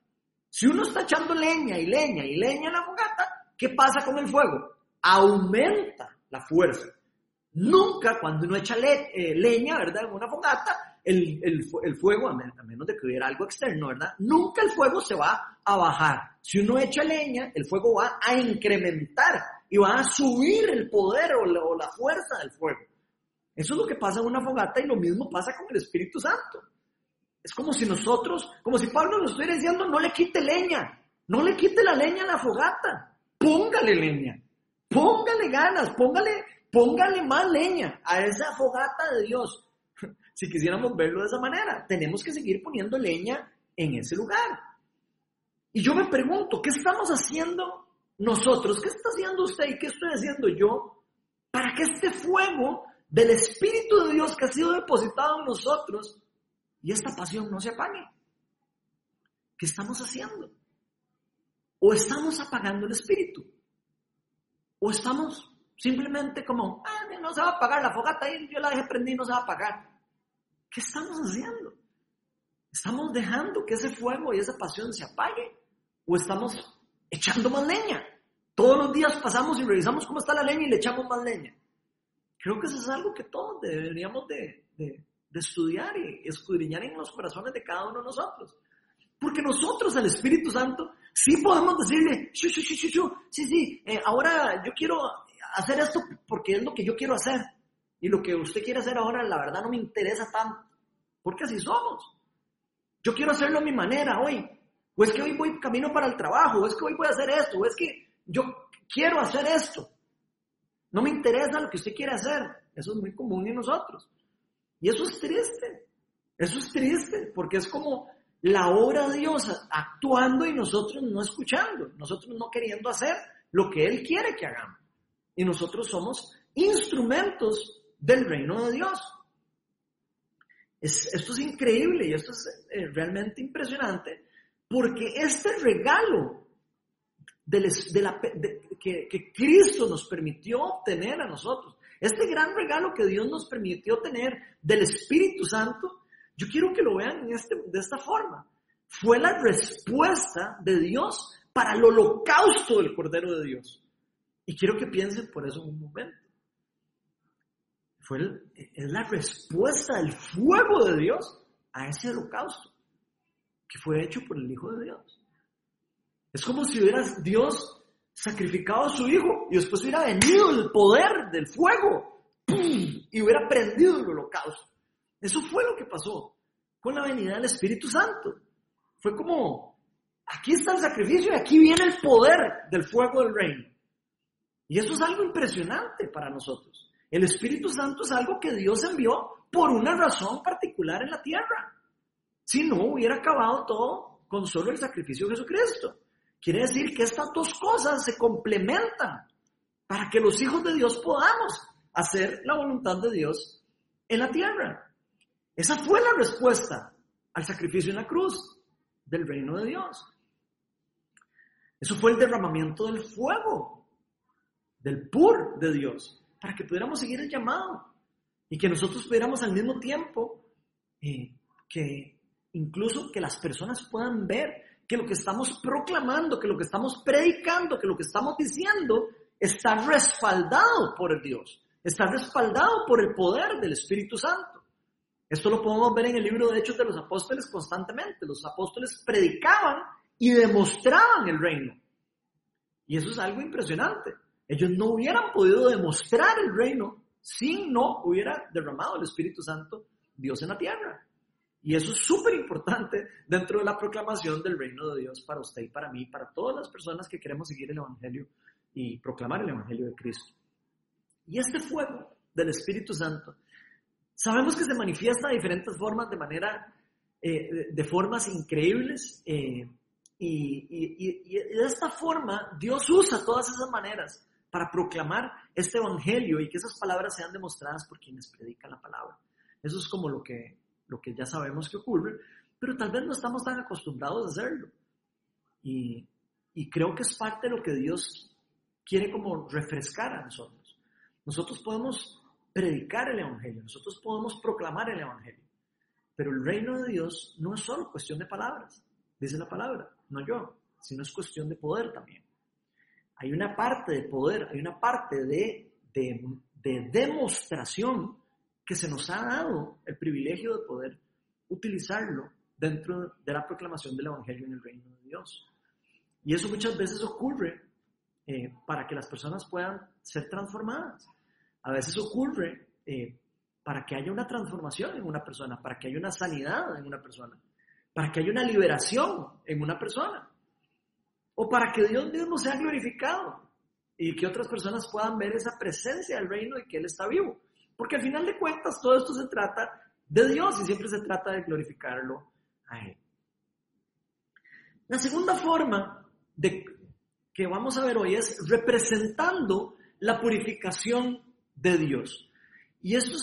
Si uno está echando leña y leña y leña en la fogata, ¿qué pasa con el fuego? Aumenta la fuerza. Nunca cuando uno echa eh, leña, ¿verdad? En una fogata, el, el, fuego, a menos de que hubiera algo externo, ¿verdad? Nunca el fuego se va a bajar. Si uno echa leña, el fuego va a incrementar y va a subir el poder o la, fuerza del fuego. Eso es lo que pasa en una fogata y lo mismo pasa con el Espíritu Santo. Es como si nosotros, como si Pablo nos estuviera diciendo, no le quite leña, no le quite la leña a la fogata, póngale leña, póngale ganas, póngale, póngale más leña a esa fogata de Dios. Si quisiéramos verlo de esa manera, tenemos que seguir poniendo leña en ese lugar. Y yo me pregunto, ¿qué estamos haciendo nosotros, ¿qué está haciendo usted y qué estoy haciendo yo para que este fuego del Espíritu de Dios que ha sido depositado en nosotros y esta pasión no se apague? ¿Qué estamos haciendo? ¿O estamos apagando el Espíritu? ¿O estamos simplemente como, ah, no se va a apagar la fogata y yo la dejé prendida y no se va a apagar? ¿Qué estamos haciendo? ¿Estamos dejando que ese fuego y esa pasión se apague? ¿O estamos echando más leña. Todos los días pasamos y revisamos cómo está la leña y le echamos más leña. Creo que eso es algo que todos deberíamos de, estudiar y escudriñar en los corazones de cada uno de nosotros. Porque nosotros, el Espíritu Santo, sí podemos decirle, sí, sí, eh, ahora yo quiero hacer esto porque es lo que yo quiero hacer. Y lo que usted quiere hacer ahora, la verdad, no me interesa tanto. Porque así somos. Yo quiero hacerlo a mi manera hoy o es que hoy voy camino para el trabajo, o es que hoy voy a hacer esto, o es que yo quiero hacer esto. No me interesa lo que usted quiere hacer. Eso es muy común en nosotros. Y eso es triste. Eso es triste, porque es como la obra de Dios actuando y nosotros no escuchando, nosotros no queriendo hacer lo que Él quiere que hagamos. Y nosotros somos instrumentos del reino de Dios. esto es increíble y esto es eh, realmente impresionante porque este regalo que, que Cristo nos permitió obtener a nosotros, este gran regalo que Dios nos permitió tener del Espíritu Santo, yo quiero que lo vean este, de esta forma. Fue la respuesta de Dios para el holocausto del Cordero de Dios. Y quiero que piensen por eso un momento. Fue es la respuesta del fuego de Dios a ese holocausto que fue hecho por el Hijo de Dios. Es como si hubiera Dios sacrificado a su Hijo y después hubiera venido el poder del fuego y hubiera prendido el holocausto. Eso fue lo que pasó con la venida del Espíritu Santo. Fue como, aquí está el sacrificio y aquí viene el poder del fuego del reino. Y eso es algo impresionante para nosotros. El Espíritu Santo es algo que Dios envió por una razón particular en la tierra. Si no, hubiera acabado todo con solo el sacrificio de Jesucristo. Quiere decir que estas dos cosas se complementan para que los hijos de Dios podamos hacer la voluntad de Dios en la tierra. Esa fue la respuesta al sacrificio en la cruz del reino de Dios. Eso fue el derramamiento del fuego, del pur de Dios, para que pudiéramos seguir el llamado y que nosotros pudiéramos al mismo tiempo eh, que incluso que las personas puedan ver que lo que estamos proclamando, que lo que estamos predicando, que lo que estamos diciendo está respaldado por Dios, está respaldado por el poder del Espíritu Santo. Esto lo podemos ver en el libro de Hechos de los Apóstoles constantemente. Los apóstoles predicaban y demostraban el reino. Y eso es algo impresionante. Ellos no hubieran podido demostrar el reino si no hubiera derramado el Espíritu Santo Dios en la tierra. Y eso es súper importante dentro de la proclamación del reino de Dios para usted y para mí, para todas las personas que queremos seguir el Evangelio y proclamar el Evangelio de Cristo. Y este fuego del Espíritu Santo, sabemos que se manifiesta de diferentes formas, de manera, eh, de formas increíbles. Eh, y, y de esta forma, Dios usa todas esas maneras para proclamar este Evangelio y que esas palabras sean demostradas por quienes predican la palabra. Eso es como lo que lo que ya sabemos que ocurre, pero tal vez no estamos tan acostumbrados a hacerlo. Y, y creo que es parte de lo que Dios quiere como refrescar a nosotros. Nosotros podemos predicar el Evangelio, nosotros podemos proclamar el Evangelio, pero el reino de Dios no es solo cuestión de palabras, dice la palabra, no yo, sino es cuestión de poder también. Hay una parte de poder, hay una parte de, de, de demostración que se nos ha dado el privilegio de poder utilizarlo dentro de la proclamación del Evangelio en el reino de Dios. Y eso muchas veces ocurre eh, para que las personas puedan ser transformadas. A veces ocurre eh, para que haya una transformación en una persona, para que haya una sanidad en una persona, para que haya una liberación en una persona, o para que Dios mismo sea glorificado y que otras personas puedan ver esa presencia del reino y que Él está vivo. Porque al final de cuentas todo esto se trata de Dios y siempre se trata de glorificarlo a Él. La segunda forma de, que vamos a ver hoy es representando la purificación de Dios. Y esto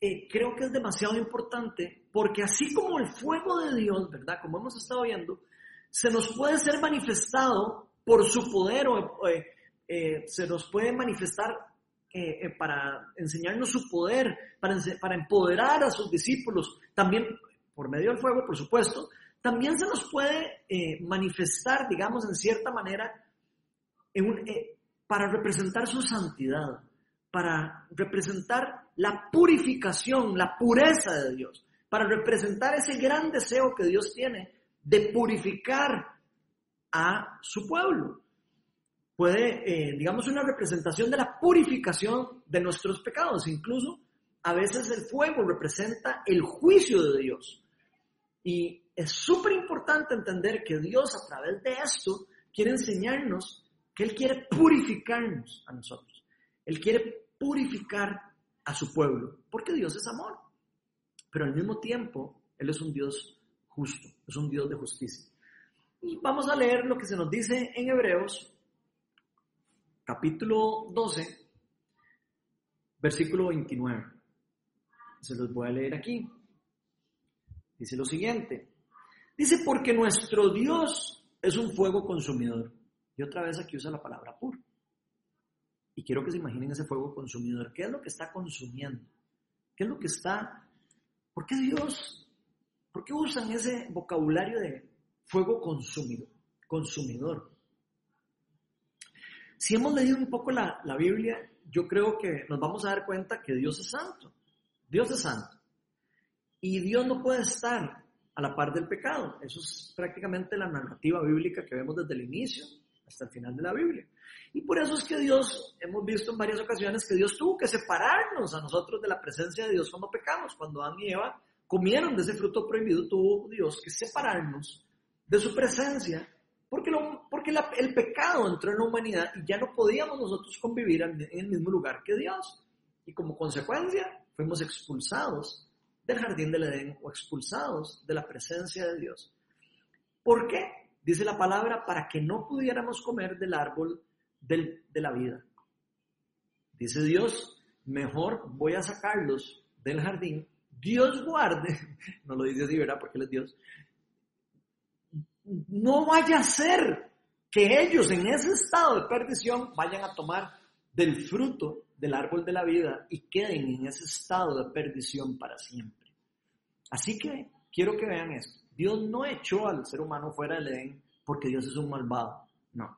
eh, creo que es demasiado importante porque así como el fuego de Dios, ¿verdad? Como hemos estado viendo, se nos puede ser manifestado por su poder o eh, eh, se nos puede manifestar eh, eh, para enseñarnos su poder, para, para empoderar a sus discípulos, también por medio del fuego, por supuesto, también se nos puede eh, manifestar, digamos, en cierta manera, para representar su santidad, para representar la purificación, la pureza de Dios, para representar ese gran deseo que Dios tiene de purificar a su pueblo puede, eh, digamos, una representación de la purificación de nuestros pecados. Incluso a veces el fuego representa el juicio de Dios. Y es súper importante entender que Dios a través de esto quiere enseñarnos que Él quiere purificarnos a nosotros. Él quiere purificar a su pueblo, porque Dios es amor. Pero al mismo tiempo, Él es un Dios justo, es un Dios de justicia. Y vamos a leer lo que se nos dice en Hebreos capítulo 12, versículo 29. Se los voy a leer aquí. Dice lo siguiente. Dice, porque nuestro Dios es un fuego consumidor. Y otra vez aquí usa la palabra puro. Y quiero que se imaginen ese fuego consumidor. ¿Qué es lo que está consumiendo? ¿Qué es lo que está... ¿Por qué Dios? ¿Por qué usan ese vocabulario de fuego consumidor? consumidor? Si hemos leído un poco la, la Biblia, yo creo que nos vamos a dar cuenta que Dios es santo. Dios es santo. Y Dios no puede estar a la par del pecado. Eso es prácticamente la narrativa bíblica que vemos desde el inicio hasta el final de la Biblia. Y por eso es que Dios, hemos visto en varias ocasiones que Dios tuvo que separarnos a nosotros de la presencia de Dios cuando pecamos. Cuando Adán y Eva comieron de ese fruto prohibido, tuvo Dios que separarnos de su presencia, porque, el pecado entró en la humanidad y ya no podíamos nosotros convivir en el mismo lugar que Dios. Y como consecuencia, fuimos expulsados del jardín del Edén o expulsados de la presencia de Dios. ¿Por qué? Dice la palabra, para que no pudiéramos comer del árbol de la vida. Dice Dios, mejor voy a sacarlos del jardín. Dios guarde, no lo dice así, ¿verdad? Porque Él es Dios. No vaya a ser que ellos en ese estado de perdición vayan a tomar del fruto del árbol de la vida y queden en ese estado de perdición para siempre. Así que quiero que vean esto. Dios no echó al ser humano fuera del Edén porque Dios es un malvado. No.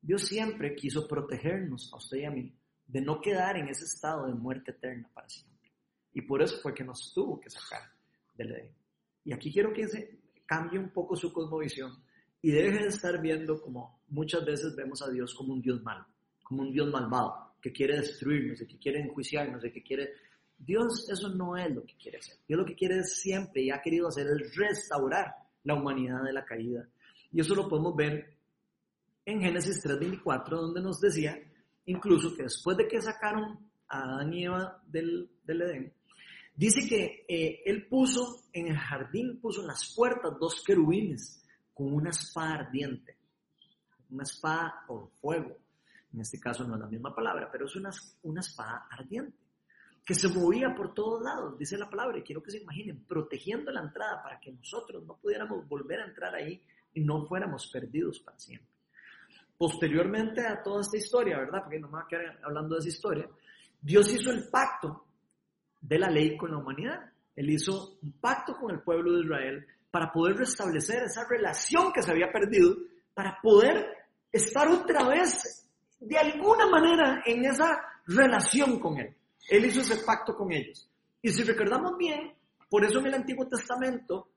Dios siempre quiso protegernos, a usted y a mí, de no quedar en ese estado de muerte eterna para siempre. Y por eso fue que nos tuvo que sacar del Edén. Y aquí quiero que se cambie un poco su cosmovisión y deje de estar viendo como muchas veces vemos a Dios como un Dios malo, como un Dios malvado que quiere destruirnos, de que quiere enjuiciarnos, de que quiere... Dios eso no es lo que quiere hacer. Dios lo que quiere siempre y ha querido hacer es restaurar la humanidad de la caída. Y eso lo podemos ver en Génesis 3.24, donde nos decía incluso que después de que sacaron a Adán y Eva del, del Edén, dice que eh, él puso en el jardín, puso en las puertas dos querubines con una espada ardiente, una espada por fuego en este caso no es la misma palabra, pero es una, una espada ardiente, que se movía por todos lados, dice la palabra, y quiero que se imaginen, protegiendo la entrada para que nosotros no pudiéramos volver a entrar ahí y no fuéramos perdidos para siempre. Posteriormente a toda esta historia, ¿verdad? Porque no me voy a quedar hablando de esa historia, Dios hizo el pacto de la ley con la humanidad. Él hizo un pacto con el pueblo de Israel para poder restablecer esa relación que se había perdido, para poder estar otra vez de alguna manera en esa relación con Él. Él hizo ese pacto con ellos. Y si recordamos bien, por eso en el Antiguo Testamento,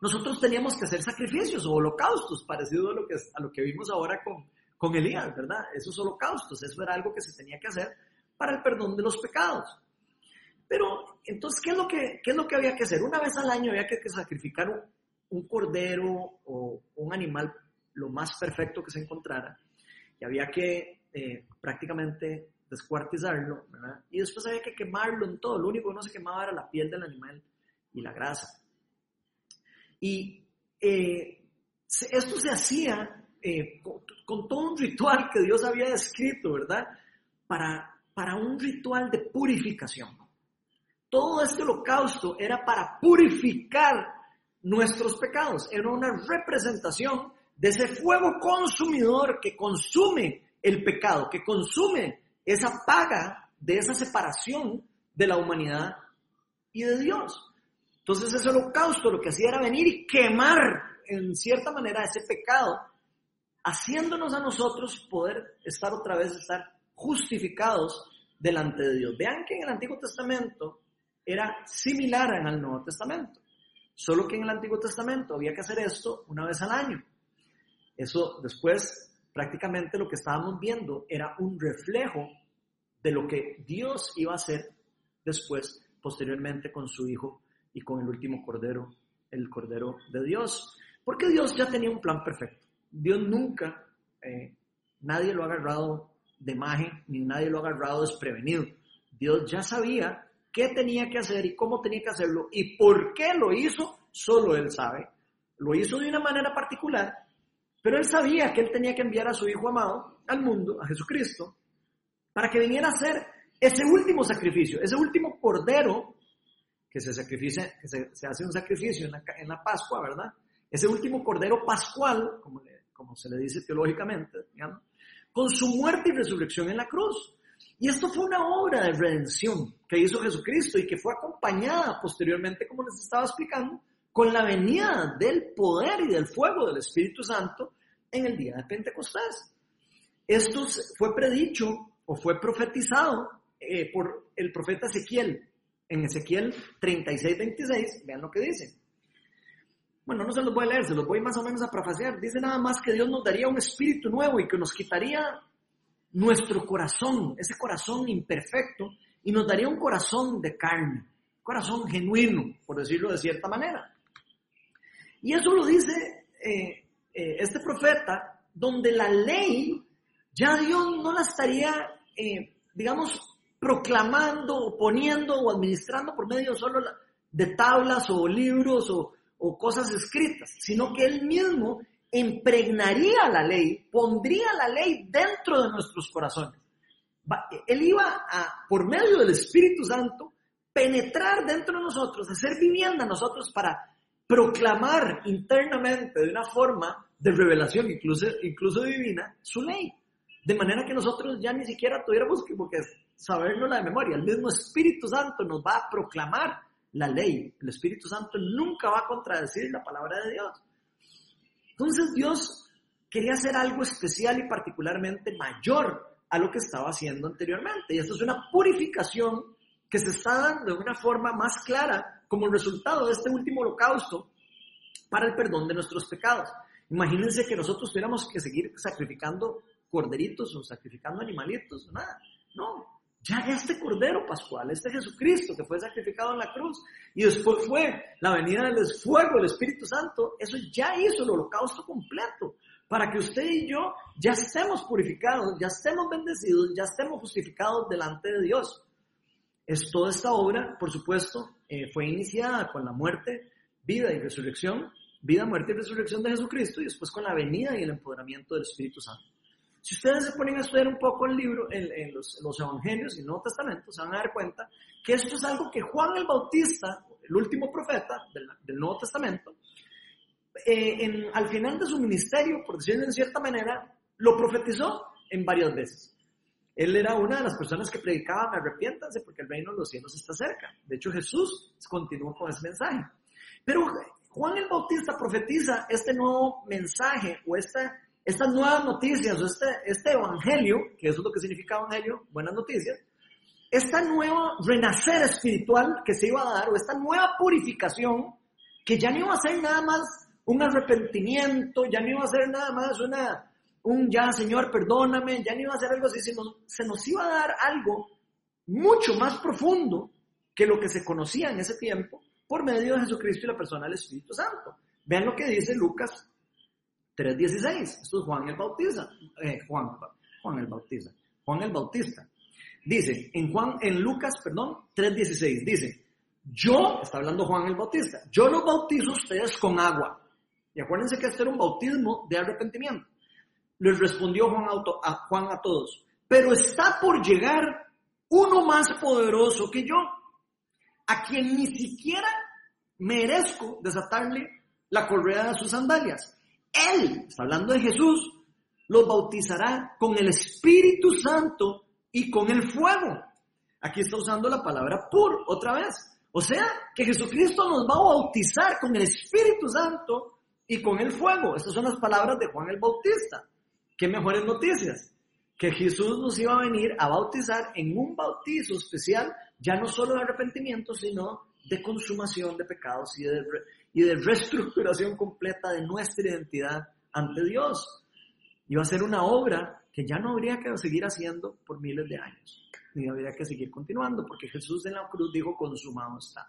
nosotros teníamos que hacer sacrificios o holocaustos, parecido a lo que, a lo que vimos ahora con, con Elías, ¿verdad? Esos holocaustos, eso era algo que se tenía que hacer para el perdón de los pecados. Pero, entonces, ¿qué es lo que, es lo que había que hacer? Una vez al año había que, sacrificar un, un cordero o un animal lo más perfecto que se encontrara y había que eh, prácticamente descuartizarlo, ¿verdad? Y después había que quemarlo en todo, lo único que no se quemaba era la piel del animal y la grasa. Y eh, esto se hacía eh, con, todo un ritual que Dios había descrito, ¿verdad? Para, para un ritual de purificación. Todo este holocausto era para purificar nuestros pecados, era una representación de ese fuego consumidor que consume el pecado, que consume esa paga de esa separación de la humanidad y de Dios. Entonces ese holocausto lo que hacía era venir y quemar en cierta manera ese pecado, haciéndonos a nosotros poder estar otra vez, estar justificados delante de Dios. Vean que en el Antiguo Testamento era similar al Nuevo Testamento, solo que en el Antiguo Testamento había que hacer esto una vez al año. Eso después prácticamente lo que estábamos viendo era un reflejo de lo que Dios iba a hacer después, posteriormente con su Hijo y con el último Cordero, el Cordero de Dios. Porque Dios ya tenía un plan perfecto. Dios nunca, eh, nadie lo ha agarrado de maje, ni nadie lo ha agarrado desprevenido. Dios ya sabía qué tenía que hacer y cómo tenía que hacerlo y por qué lo hizo, solo Él sabe. Lo hizo de una manera particular pero él sabía que él tenía que enviar a su Hijo amado al mundo, a Jesucristo, para que viniera a hacer ese último sacrificio, ese último cordero, que se sacrifica, que se, hace un sacrificio en la, en la, Pascua, ¿verdad? Ese último cordero pascual, como, como se le dice teológicamente, con su muerte y resurrección en la cruz. Y esto fue una obra de redención que hizo Jesucristo y que fue acompañada posteriormente, como les estaba explicando, con la venida del poder y del fuego del Espíritu Santo en el día de Pentecostés. Esto fue predicho o fue profetizado eh, por el profeta Ezequiel. En Ezequiel 36, 26, vean lo que dice. Bueno, no se los voy a leer, se los voy más o menos a profasear. Dice nada más que Dios nos daría un espíritu nuevo y que nos quitaría nuestro corazón, ese corazón imperfecto, y nos daría un corazón de carne, corazón genuino, por decirlo de cierta manera. Y eso lo dice eh, eh, este profeta, donde la ley ya Dios no la estaría, eh, digamos, proclamando o poniendo o administrando por medio solo de tablas o libros o, o cosas escritas, sino que Él mismo impregnaría la ley, pondría la ley dentro de nuestros corazones. Él iba a, por medio del Espíritu Santo, penetrar dentro de nosotros, hacer vivienda a nosotros para proclamar internamente de una forma de revelación, incluso, incluso divina, su ley. De manera que nosotros ya ni siquiera tuviéramos que, porque sabernos la de memoria. El mismo Espíritu Santo nos va a proclamar la ley. El Espíritu Santo nunca va a contradecir la palabra de Dios. Entonces Dios quería hacer algo especial y particularmente mayor a lo que estaba haciendo anteriormente. Y esto es una purificación que se está dando de una forma más clara como resultado de este último holocausto para el perdón de nuestros pecados. Imagínense que nosotros tuviéramos que seguir sacrificando corderitos o sacrificando animalitos, nada. No, ya este Cordero Pascual, este Jesucristo que fue sacrificado en la cruz y después fue la venida del fuego del Espíritu Santo, eso ya hizo el holocausto completo para que usted y yo ya estemos purificados, ya estemos bendecidos, ya estemos justificados delante de Dios. Es toda esta obra, por supuesto, eh, fue iniciada con la muerte, vida y resurrección, vida, muerte y resurrección de Jesucristo y después con la venida y el empoderamiento del Espíritu Santo. Si ustedes se ponen a estudiar un poco el libro, en, los, Evangelios y el Nuevo Testamento, se van a dar cuenta que esto es algo que Juan el Bautista, el último profeta del, Nuevo Testamento, eh, al final de su ministerio, por decirlo en cierta manera, lo profetizó en varias veces. Él era una de las personas que predicaban, arrepiéntanse porque el reino de los cielos está cerca. De hecho, Jesús continuó con ese mensaje. Pero Juan el Bautista profetiza este nuevo mensaje o esta, estas nuevas noticias este, este evangelio, que eso es lo que significa evangelio, buenas noticias, esta nueva renacer espiritual que se iba a dar o esta nueva purificación que ya no iba a ser nada más un arrepentimiento, ya no iba a ser nada más una, un ya, Señor, perdóname, ya no iba a ser algo así, sino se nos iba a dar algo mucho más profundo que lo que se conocía en ese tiempo por medio de Jesucristo y la persona del Espíritu Santo. Vean lo que dice Lucas 3.16. Esto es Juan el Bautista. Eh, Juan, Juan el Bautista. Juan el Bautista. Dice, en Juan, en Lucas, perdón, 3.16, dice, yo, está hablando Juan el Bautista, yo los bautizo ustedes con agua. Y acuérdense que este era un bautismo de arrepentimiento les respondió Juan a todos, pero está por llegar uno más poderoso que yo, a quien ni siquiera merezco desatarle la correa de sus sandalias. Él, está hablando de Jesús, los bautizará con el Espíritu Santo y con el fuego. Aquí está usando la palabra pur otra vez. O sea, que Jesucristo nos va a bautizar con el Espíritu Santo y con el fuego. Estas son las palabras de Juan el Bautista. ¿Qué mejores noticias? Que Jesús nos iba a venir a bautizar en un bautizo especial, ya no solo de arrepentimiento, sino de consumación de pecados y de, y de reestructuración completa de nuestra identidad ante Dios. Iba a ser una obra que ya no habría que seguir haciendo por miles de años, ni habría que seguir continuando, porque Jesús en la cruz dijo, consumado está.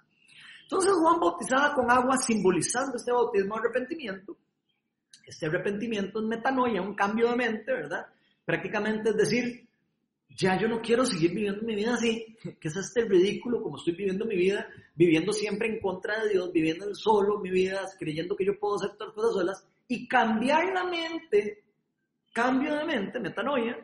Entonces Juan bautizaba con agua simbolizando este bautismo de arrepentimiento, este arrepentimiento es metanoia, un cambio de mente, ¿verdad? Prácticamente es decir, ya yo no quiero seguir viviendo mi vida así, que es este ridículo como estoy viviendo mi vida, viviendo siempre en contra de Dios, viviendo solo mi vida, creyendo que yo puedo hacer todas las cosas solas, y cambiar la mente, cambio de mente, metanoia,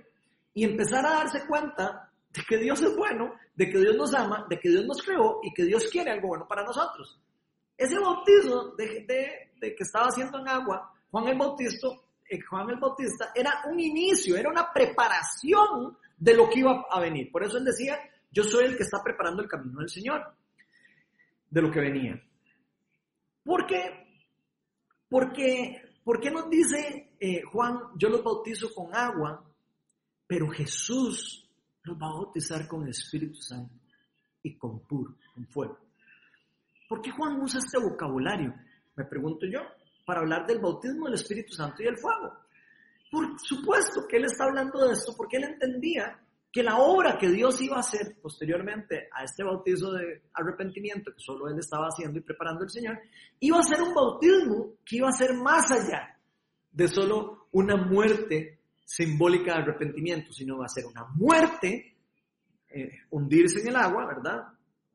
y empezar a darse cuenta de que Dios es bueno, de que Dios nos ama, de que Dios nos creó y que Dios quiere algo bueno para nosotros. Ese bautizo de, de, que estaba haciendo en agua, Juan el Bautista, Juan el Bautista, era un inicio, era una preparación de lo que iba a venir. Por eso él decía, yo soy el que está preparando el camino del Señor, de lo que venía. ¿Por qué? Porque, ¿por qué nos dice eh, Juan, yo los bautizo con agua, pero Jesús los va a bautizar con el Espíritu Santo y con puro, con fuego? ¿Por qué Juan usa este vocabulario? Me pregunto yo, para hablar del bautismo del Espíritu Santo y el fuego. Por supuesto que él está hablando de esto porque él entendía que la obra que Dios iba a hacer posteriormente a este bautizo de arrepentimiento que solo él estaba haciendo y preparando el Señor, iba a ser un bautismo que iba a ser más allá de solo una muerte simbólica de arrepentimiento, sino va a ser una muerte, eh, hundirse en el agua, ¿verdad?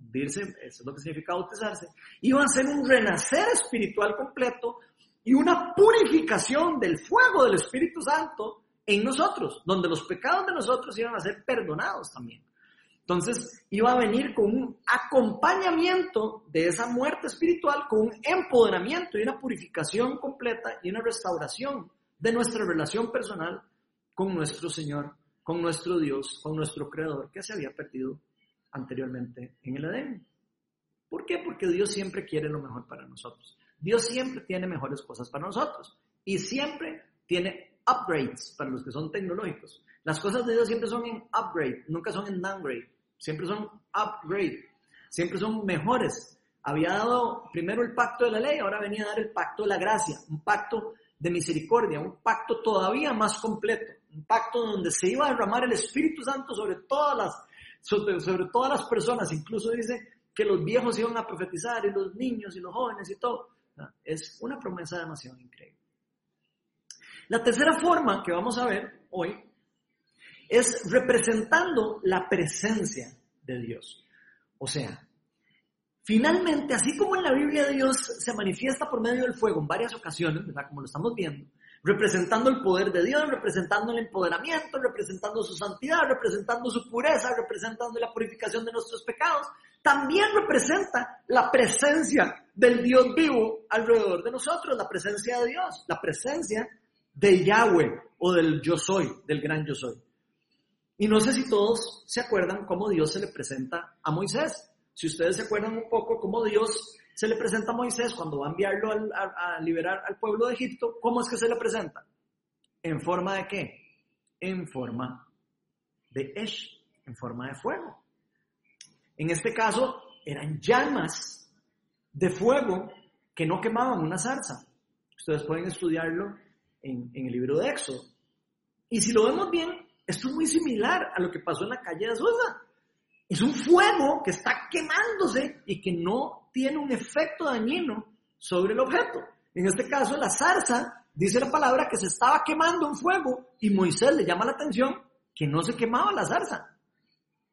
Hundirse, eso es lo que significa bautizarse, iba a ser un renacer espiritual completo y una purificación del fuego del Espíritu Santo en nosotros, donde los pecados de nosotros iban a ser perdonados también. Entonces iba a venir con un acompañamiento de esa muerte espiritual, con un empoderamiento y una purificación completa y una restauración de nuestra relación personal con nuestro Señor, con nuestro Dios, con nuestro Creador que se había perdido anteriormente en el Edén. ¿Por qué? Porque Dios siempre quiere lo mejor para nosotros. Dios siempre tiene mejores cosas para nosotros y siempre tiene upgrades para los que son tecnológicos. Las cosas de Dios siempre son en upgrade, nunca son en downgrade, siempre son upgrade, siempre son mejores. Había dado primero el pacto de la ley, ahora venía a dar el pacto de la gracia, un pacto de misericordia, un pacto todavía más completo, un pacto donde se iba a derramar el Espíritu Santo sobre todas las, sobre, todas las personas, incluso dice que los viejos iban a profetizar y los niños y los jóvenes y todo. Es una promesa demasiado increíble. La tercera forma que vamos a ver hoy es representando la presencia de Dios. O sea, finalmente, así como en la Biblia Dios se manifiesta por medio del fuego en varias ocasiones. Como lo estamos viendo, representando el poder de Dios, representando el empoderamiento, representando su santidad, representando su pureza, representando la purificación de nuestros pecados, también representa la presencia del Dios vivo alrededor de nosotros, la presencia de Dios, la presencia de Yahweh o del yo soy, del gran yo soy. Y no sé si todos se acuerdan cómo Dios se le presenta a Moisés. Si ustedes se acuerdan un poco cómo Dios se le presenta a Moisés cuando va a enviarlo a, liberar al pueblo de Egipto, ¿cómo es que se le presenta? ¿En forma de qué? En forma de Esh, en forma de fuego. En este caso eran llamas de fuego que no quemaban una zarza. Ustedes pueden estudiarlo en, el libro de Éxodo. Y si lo vemos bien, esto es muy similar a lo que pasó en la calle de Azusa. Es un fuego que está quemándose y que no tiene un efecto dañino sobre el objeto. En este caso, la zarza, dice la palabra, que se estaba quemando en fuego y Moisés le llama la atención que no se quemaba la zarza.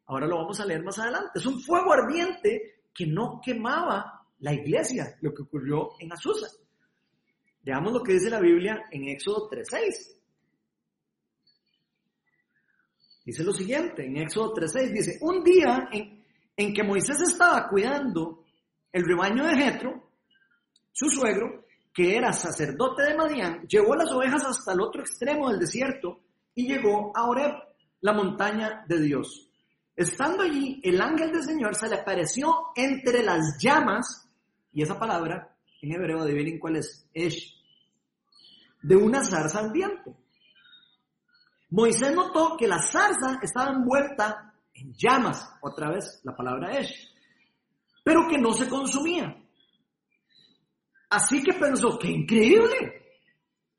Ahora lo vamos a leer más adelante. Es un fuego ardiente que no quemaba la iglesia, lo que ocurrió en Azusa. Veamos lo que dice la Biblia en Éxodo 3.6. Dice lo siguiente, en Éxodo 3.6 dice, un día en, en, que Moisés estaba cuidando el rebaño de Jetro, su suegro, que era sacerdote de Madián, llevó las ovejas hasta el otro extremo del desierto y llegó a Oreb, la montaña de Dios. Estando allí, el ángel del Señor se le apareció entre las llamas, y esa palabra en hebreo adivinen cuál es, Esh, de una zarza ardiente. Moisés notó que la zarza estaba envuelta en llamas, otra vez la palabra Esh, pero que no se consumía. Así que pensó, qué increíble,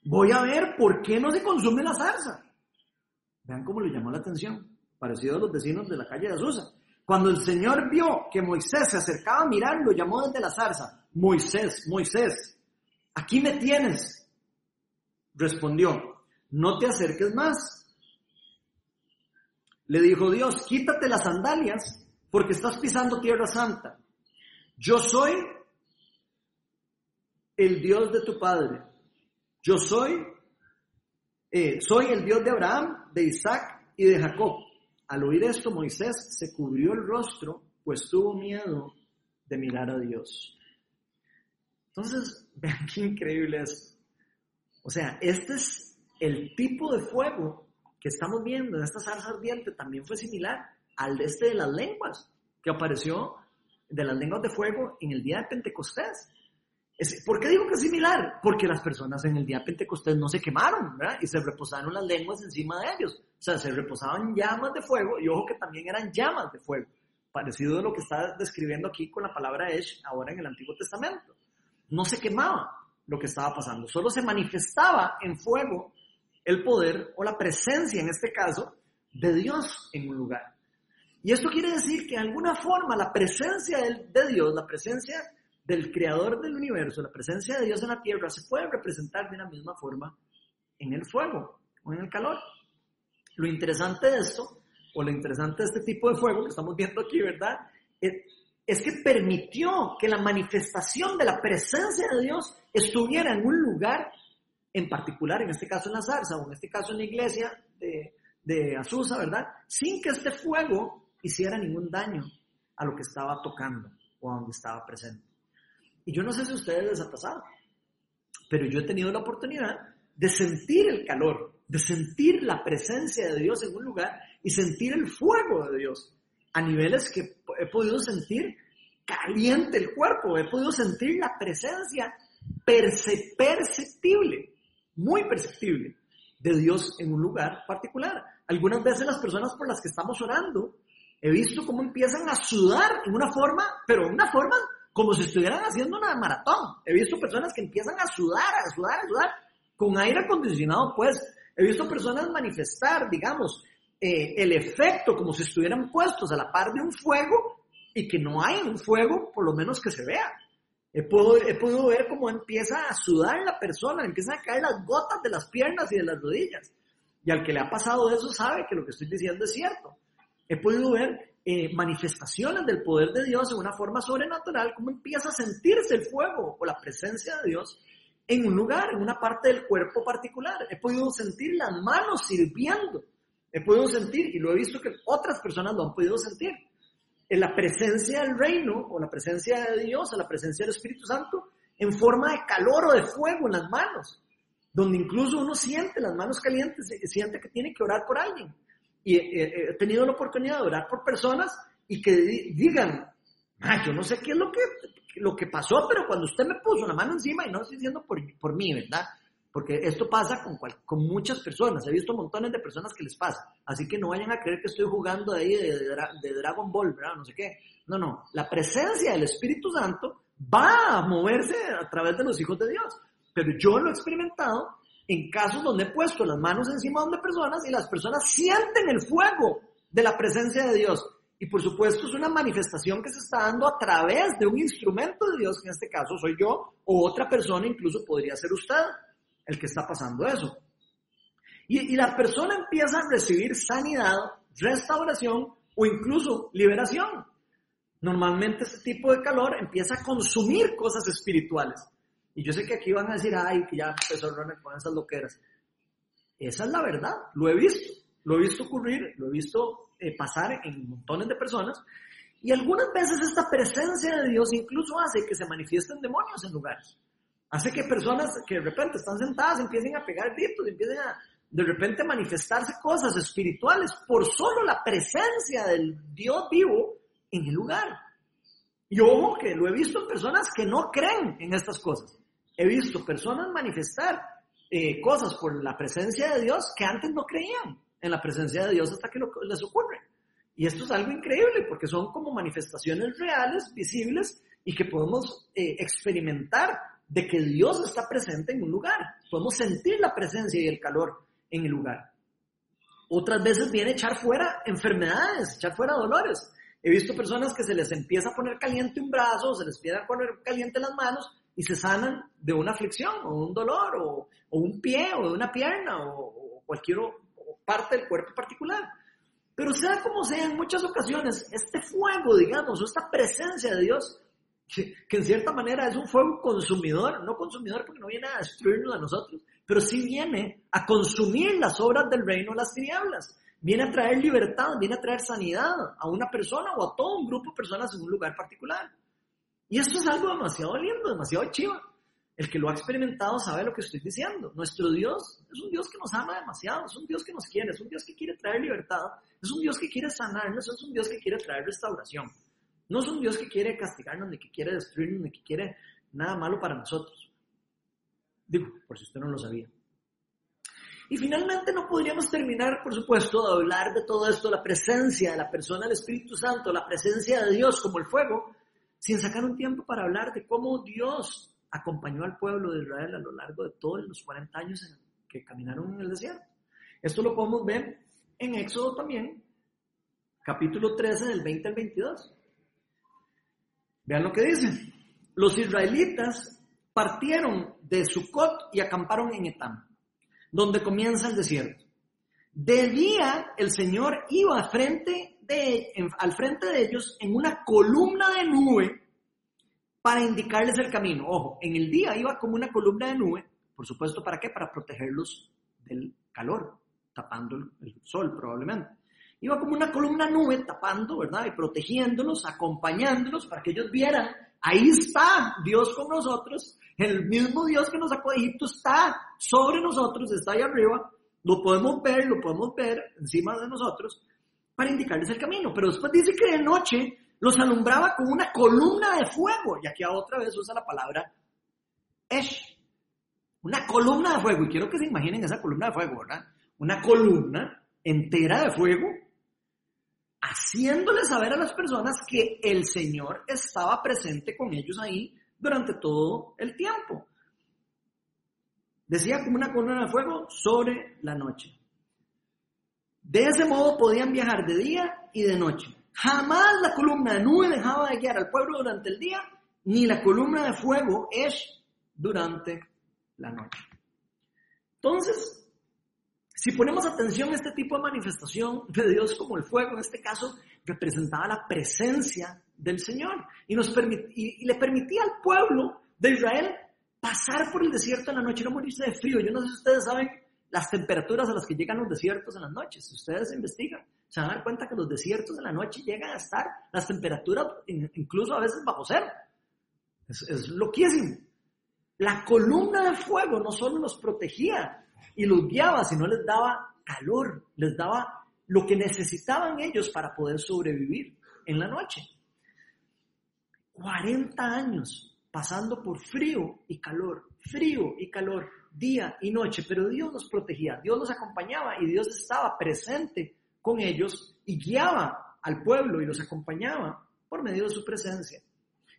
voy a ver por qué no se consume la zarza. Vean cómo le llamó la atención, parecido a los vecinos de la calle de Azusa. Cuando el Señor vio que Moisés se acercaba a mirar, lo llamó desde la zarza, Moisés, Moisés, aquí me tienes. Respondió, no te acerques más. Le dijo Dios, quítate las sandalias porque estás pisando tierra santa. Yo soy el Dios de tu padre. Yo soy, eh, soy el Dios de Abraham, de Isaac y de Jacob. Al oír esto, Moisés se cubrió el rostro, pues tuvo miedo de mirar a Dios. Entonces, vean qué increíble es. O sea, este es el tipo de fuego que estamos viendo en esta zarza ardiente, también fue similar al de este de las lenguas, que apareció de las lenguas de fuego en el día de Pentecostés. ¿Por qué digo que es similar? Porque las personas en el día de Pentecostés no se quemaron, ¿verdad? Y se reposaron las lenguas encima de ellos. O sea, se reposaban llamas de fuego y ojo que también eran llamas de fuego. Parecido a lo que está describiendo aquí con la palabra Esh ahora en el Antiguo Testamento. No se quemaba lo que estaba pasando, solo se manifestaba en fuego el poder o la presencia, en este caso, de Dios en un lugar. Y esto quiere decir que de alguna forma la presencia de Dios, la presencia del creador del universo, la presencia de Dios en la tierra, se puede representar de la misma forma en el fuego o en el calor. Lo interesante de esto, o lo interesante de este tipo de fuego que estamos viendo aquí, ¿verdad? Es que permitió que la manifestación de la presencia de Dios estuviera en un lugar en particular, en este caso en la zarza, o en este caso en la iglesia de, de Azusa, ¿verdad? Sin que este fuego hiciera ningún daño a lo que estaba tocando o a donde estaba presente. Y yo no sé si a ustedes les ha pasado, pero yo he tenido la oportunidad de sentir el calor, de sentir la presencia de Dios en un lugar y sentir el fuego de Dios a niveles que he podido sentir caliente el cuerpo, he podido sentir la presencia perceptible, muy perceptible de Dios en un lugar particular. Algunas veces las personas por las que estamos orando, he visto cómo empiezan a sudar en una forma, pero en una forma como si estuvieran haciendo una maratón. He visto personas que empiezan a sudar, a sudar, a sudar, con aire acondicionado, pues. He visto personas manifestar, digamos, eh, el efecto como si estuvieran puestos a la par de un fuego y que no hay un fuego, por lo menos que se vea. He, podido ver cómo empieza a sudar la persona, empiezan a caer las gotas de las piernas y de las rodillas. Y al que le ha pasado eso sabe que lo que estoy diciendo es cierto. He podido ver eh, manifestaciones del poder de Dios en una forma sobrenatural, cómo empieza a sentirse el fuego o la presencia de Dios en un lugar, en una parte del cuerpo particular. He podido sentir las manos sirviendo. He podido sentir, y lo he visto que otras personas lo han podido sentir, en la presencia del reino o la presencia de Dios, o la presencia del Espíritu Santo, en forma de calor o de fuego en las manos, donde incluso uno siente las manos calientes, siente que tiene que orar por alguien y he, tenido la oportunidad de orar por personas y que digan, ah, yo no sé qué es lo que, lo que pasó, pero cuando usted me puso la mano encima, y no estoy diciendo por, por mí, ¿verdad? Porque esto pasa con, con muchas personas, he visto montones de personas que les pasa, así que no vayan a creer que estoy jugando ahí de, de Dragon Ball, ¿verdad? No sé qué. No, no, la presencia del Espíritu Santo va a moverse a través de los hijos de Dios, pero yo lo he experimentado en casos donde he puesto las manos encima de personas y las personas sienten el fuego de la presencia de Dios. Y por supuesto es una manifestación que se está dando a través de un instrumento de Dios, que en este caso soy yo, o otra persona, incluso podría ser usted, el que está pasando eso. Y, y la persona empieza a recibir sanidad, restauración o incluso liberación. Normalmente este tipo de calor empieza a consumir cosas espirituales. Y yo sé que aquí van a decir, ay, que ya empezó Ronald con esas loqueras. Esa es la verdad, lo he visto, lo he visto ocurrir, lo he visto eh, pasar en montones de personas. Y algunas veces esta presencia de Dios incluso hace que se manifiesten demonios en lugares. Hace que personas que de repente están sentadas empiecen a pegar gritos, empiecen a de repente manifestarse cosas espirituales por solo la presencia del Dios vivo en el lugar. Y ojo que lo he visto en personas que no creen en estas cosas. He visto personas manifestar eh, cosas por la presencia de Dios que antes no creían en la presencia de Dios hasta que les ocurre. Y esto es algo increíble porque son como manifestaciones reales, visibles y que podemos eh, experimentar de que Dios está presente en un lugar. Podemos sentir la presencia y el calor en el lugar. Otras veces viene echar fuera enfermedades, echar fuera dolores. He visto personas que se les empieza a poner caliente un brazo, se les empieza a poner caliente las manos y se sanan de una aflicción o un dolor o, un pie o una pierna o, cualquier parte del cuerpo particular. Pero sea como sea, en muchas ocasiones, este fuego, digamos, o esta presencia de Dios, que, en cierta manera es un fuego consumidor, no consumidor porque no viene a destruirnos a nosotros, pero sí viene a consumir las obras del reino las tinieblas, viene a traer libertad, viene a traer sanidad a una persona o a todo un grupo de personas en un lugar particular. Y esto es algo demasiado lindo, demasiado chiva. El que lo ha experimentado sabe lo que estoy diciendo. Nuestro Dios es un Dios que nos ama demasiado, es un Dios que nos quiere, es un Dios que quiere traer libertad, es un Dios que quiere sanarnos, es un Dios que quiere traer restauración. No es un Dios que quiere castigarnos, ni que quiere destruirnos, ni que quiere nada malo para nosotros. Digo, por si usted no lo sabía. Y finalmente no podríamos terminar, por supuesto, de hablar de todo esto, la presencia de la persona del Espíritu Santo, la presencia de Dios como el fuego, sin sacar un tiempo para hablar de cómo Dios acompañó al pueblo de Israel a lo largo de todos los 40 años que caminaron en el desierto. Esto lo podemos ver en Éxodo también, capítulo 13 del 20 al 22. Vean lo que dice. Los israelitas partieron de Sucot y acamparon en Etam, donde comienza el desierto. De día el Señor iba al frente de, al frente de ellos en una columna de nube para indicarles el camino. Ojo, en el día iba como una columna de nube, por supuesto, ¿para qué? Para protegerlos del calor, tapando el sol probablemente. Iba como una columna nube tapando, ¿verdad? Y protegiéndolos, acompañándolos para que ellos vieran, ahí está Dios con nosotros, el mismo Dios que nos sacó de Egipto está sobre nosotros, está ahí arriba, lo podemos ver, lo podemos ver encima de nosotros, para indicarles el camino. Pero después dice que de noche los alumbraba con una columna de fuego. Y aquí otra vez usa la palabra Esh. Una columna de fuego. Y quiero que se imaginen esa columna de fuego, ¿verdad? Una columna entera de fuego, haciéndole saber a las personas que el Señor estaba presente con ellos ahí durante todo el tiempo. Decía como una columna de fuego sobre la noche. De ese modo podían viajar de día y de noche. Jamás la columna de nube dejaba de guiar al pueblo durante el día, ni la columna de fuego es durante la noche. Entonces, si ponemos atención a este tipo de manifestación de Dios como el fuego, en este caso, representaba la presencia del Señor y, nos le permitía al pueblo de Israel pasar por el desierto en la noche y no morirse de frío. Yo no sé si ustedes saben las temperaturas a las que llegan los desiertos en las noches. Si ustedes investigan, se van a dar cuenta que los desiertos en la noche llegan a estar las temperaturas incluso a veces bajo cero. Es, es loquísimo. La columna de fuego no solo los protegía y los guiaba, sino les daba calor, les daba lo que necesitaban ellos para poder sobrevivir en la noche. 40 años pasando por frío y calor, frío y calor día y noche, pero Dios nos protegía, Dios nos acompañaba y Dios estaba presente con ellos y guiaba al pueblo y los acompañaba por medio de su presencia.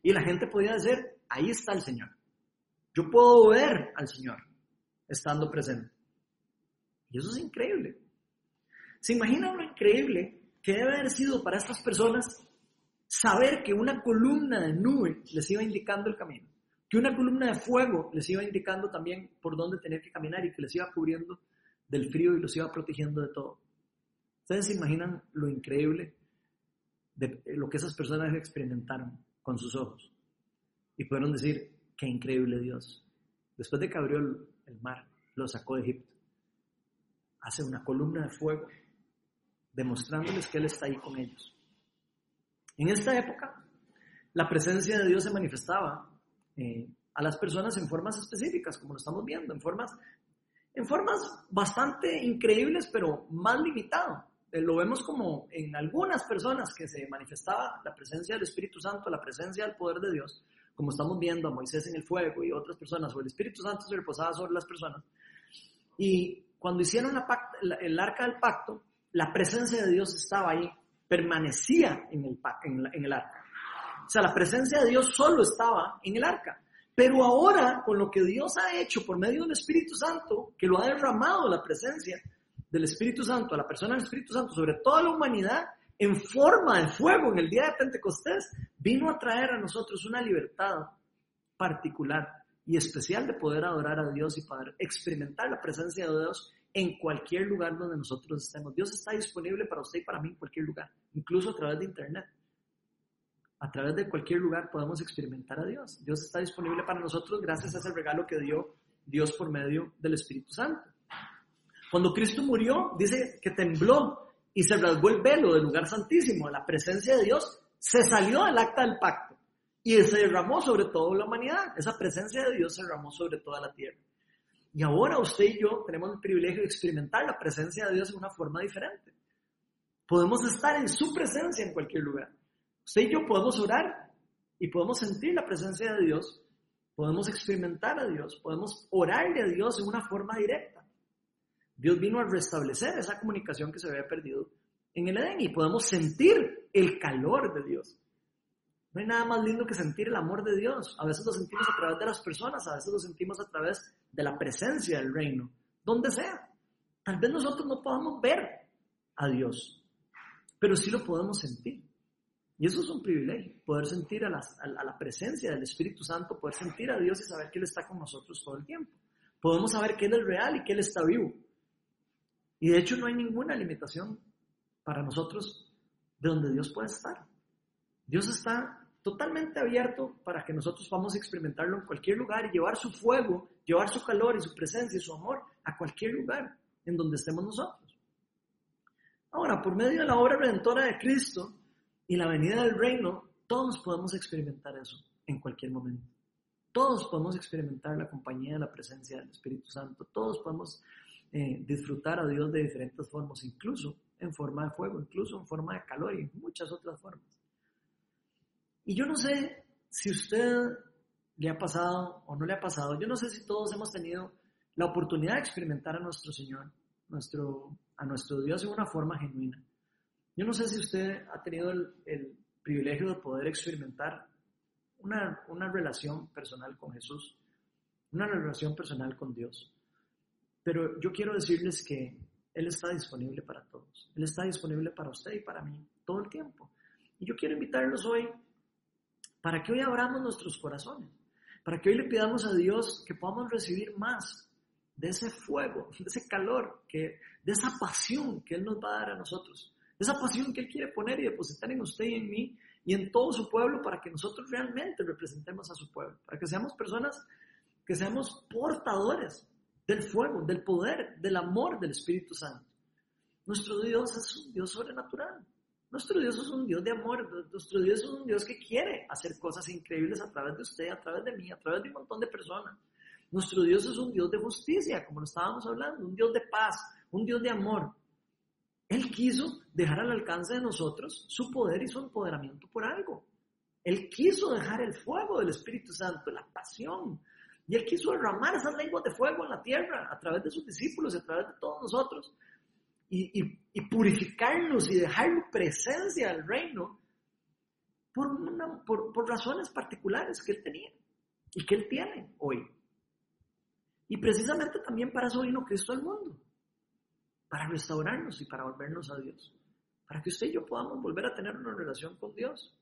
Y la gente podía decir, ahí está el Señor. Yo puedo ver al Señor estando presente. Y eso es increíble. ¿Se imagina lo increíble que debe haber sido para estas personas saber que una columna de nube les iba indicando el camino? que una columna de fuego les iba indicando también por dónde tener que caminar y que les iba cubriendo del frío y los iba protegiendo de todo. ¿Ustedes se imaginan lo increíble de lo que esas personas experimentaron con sus ojos? Y pudieron decir, qué increíble Dios. Después de que abrió el, mar, lo sacó de Egipto. Hace una columna de fuego, demostrándoles que Él está ahí con ellos. En esta época, la presencia de Dios se manifestaba eh, a las personas en formas específicas, como lo estamos viendo, en formas, en formas bastante increíbles, pero más limitado. Eh, lo vemos como en algunas personas que se manifestaba la presencia del Espíritu Santo, la presencia del poder de Dios, como estamos viendo a Moisés en el fuego y otras personas, o el Espíritu Santo se reposaba sobre las personas. Y cuando hicieron el arca del pacto, la presencia de Dios estaba ahí, permanecía en el, en el arca. O sea, la presencia de Dios solo estaba en el arca. Pero ahora, con lo que Dios ha hecho por medio del Espíritu Santo, que lo ha derramado la presencia del Espíritu Santo, a la persona del Espíritu Santo, sobre toda la humanidad, en forma de fuego en el día de Pentecostés, vino a traer a nosotros una libertad particular y especial de poder adorar a Dios y poder experimentar la presencia de Dios en cualquier lugar donde nosotros estemos. Dios está disponible para usted y para mí en cualquier lugar, incluso a través de Internet a través de cualquier lugar podemos experimentar a Dios. Dios está disponible para nosotros gracias a ese regalo que dio Dios por medio del Espíritu Santo. Cuando Cristo murió, dice que tembló y se rasgó el velo del lugar santísimo, la presencia de Dios se salió del acta del pacto y se derramó sobre toda la humanidad. Esa presencia de Dios se derramó sobre toda la tierra. Y ahora usted y yo tenemos el privilegio de experimentar la presencia de Dios de una forma diferente. Podemos estar en su presencia en cualquier lugar. Usted y yo podemos orar y podemos sentir la presencia de Dios, podemos experimentar a Dios, podemos orarle a Dios en una forma directa. Dios vino a restablecer esa comunicación que se había perdido en el Edén y podemos sentir el calor de Dios. No hay nada más lindo que sentir el amor de Dios. A veces lo sentimos a través de las personas, a veces lo sentimos a través de la presencia del reino, donde sea. Tal vez nosotros no podamos ver a Dios, pero sí lo podemos sentir. Y eso es un privilegio, poder sentir a a la, presencia del Espíritu Santo, poder sentir a Dios y saber que Él está con nosotros todo el tiempo. Podemos saber que Él es real y que Él está vivo. Y de hecho no hay ninguna limitación para nosotros de donde Dios puede estar. Dios está totalmente abierto para que nosotros podamos experimentarlo en cualquier lugar y llevar su fuego, llevar su calor y su presencia y su amor a cualquier lugar en donde estemos nosotros. Ahora, por medio de la obra redentora de Cristo y la venida del reino, todos podemos experimentar eso en cualquier momento. Todos podemos experimentar la compañía la presencia del Espíritu Santo. Todos podemos eh, disfrutar a Dios de diferentes formas, incluso en forma de fuego, incluso en forma de calor y en muchas otras formas. Y yo no sé si usted le ha pasado o no le ha pasado, yo no sé si todos hemos tenido la oportunidad de experimentar a nuestro Señor, nuestro, a nuestro Dios en una forma genuina. Yo no sé si usted ha tenido el, el privilegio de poder experimentar una, una relación personal con Jesús, una relación personal con Dios. Pero yo quiero decirles que Él está disponible para todos. Él está disponible para usted y para mí todo el tiempo. Y yo quiero invitarlos hoy para que hoy abramos nuestros corazones, para que hoy le pidamos a Dios que podamos recibir más de ese fuego, de ese calor, que, de esa pasión que Él nos va a dar a nosotros, de esa pasión que Él quiere poner y depositar en usted y en mí y en todo su pueblo para que nosotros realmente representemos a su pueblo, para que seamos personas que seamos portadores del fuego, del poder, del amor del Espíritu Santo. Nuestro Dios es un Dios sobrenatural. Nuestro Dios es un Dios de amor. Nuestro Dios es un Dios que quiere hacer cosas increíbles a través de usted, a través de mí, a través de un montón de personas. Nuestro Dios es un Dios de justicia, como lo estábamos hablando, un Dios de paz, un Dios de amor. Él quiso dejar al alcance de nosotros su poder y su empoderamiento por algo. Él quiso dejar el fuego del Espíritu Santo, la pasión, y Él quiso derramar esas lenguas de fuego en la tierra a través de sus discípulos a través de todos nosotros. Y, purificarnos y dejar presencia al reino por, por, razones particulares que Él tenía y que Él tiene hoy. Y precisamente también para eso vino Cristo al mundo, para restaurarnos y para volvernos a Dios, para que usted y yo podamos volver a tener una relación con Dios,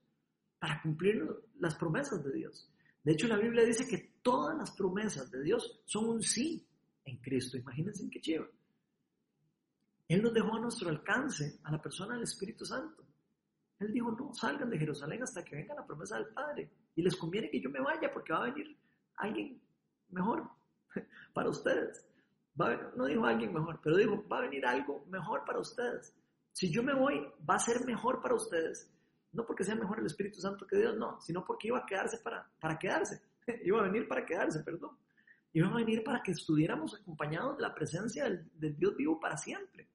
para cumplir las promesas de Dios. De hecho, la Biblia dice que todas las promesas de Dios son un sí en Cristo. Imagínense en qué lleva. Él nos dejó a nuestro alcance a la persona del Espíritu Santo. Él dijo, no salgan de Jerusalén hasta que venga la promesa del Padre. Y les conviene que yo me vaya porque va a venir alguien mejor para ustedes. no dijo alguien mejor, pero dijo, va a venir algo mejor para ustedes. Si yo me voy, va a ser mejor para ustedes. No porque sea mejor el Espíritu Santo que Dios, no, sino porque iba a quedarse para, para quedarse. iba a venir para quedarse, perdón. Iba a venir para que estuviéramos acompañados de la presencia del, Dios vivo para siempre.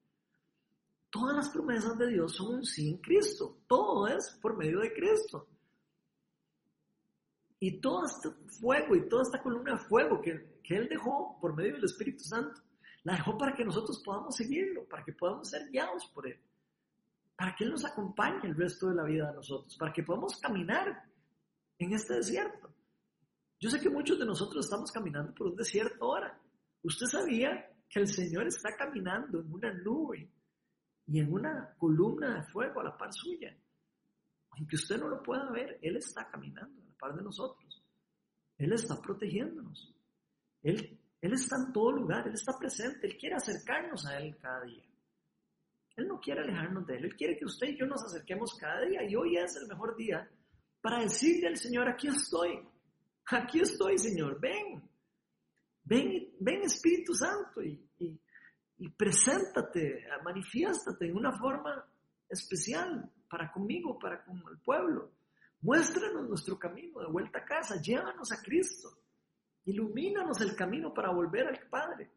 Todas las promesas de Dios son un sí en Cristo. Todo es por medio de Cristo. Y todo este fuego y toda esta columna de fuego que, que Él dejó por medio del Espíritu Santo, la dejó para que nosotros podamos seguirlo, para que podamos ser guiados por Él, para que Él nos acompañe el resto de la vida de nosotros, para que podamos caminar en este desierto. Yo sé que muchos de nosotros estamos caminando por un desierto ahora. Usted sabía que el Señor está caminando en una nube y en una columna de fuego a la par suya. Aunque usted no lo pueda ver, Él está caminando a la par de nosotros. Él está protegiéndonos. Él, él está en todo lugar, Él está presente, Él quiere acercarnos a Él cada día. Él no quiere alejarnos de Él, Él quiere que usted y yo nos acerquemos cada día y hoy es el mejor día para decirle al Señor, aquí estoy, aquí estoy, Señor, ven. Ven, ven Espíritu Santo y, y preséntate, manifiéstate en una forma especial para conmigo, para con el pueblo. Muéstranos nuestro camino de vuelta a casa, llévanos a Cristo, ilumínanos el camino para volver al Padre.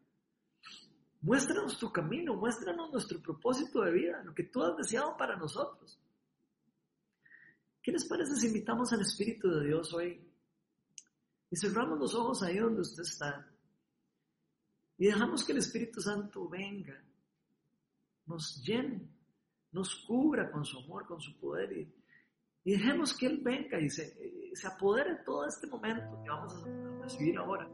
Muéstranos tu camino, muéstranos nuestro propósito de vida, lo que tú has deseado para nosotros. ¿Qué les parece si invitamos al Espíritu de Dios hoy? Y cerramos los ojos ahí donde usted está. Y dejamos que el Espíritu Santo venga, nos llene, nos cubra con su amor, con su poder. Y, dejemos que Él venga y se, se apodere todo este momento que vamos a recibir ahora.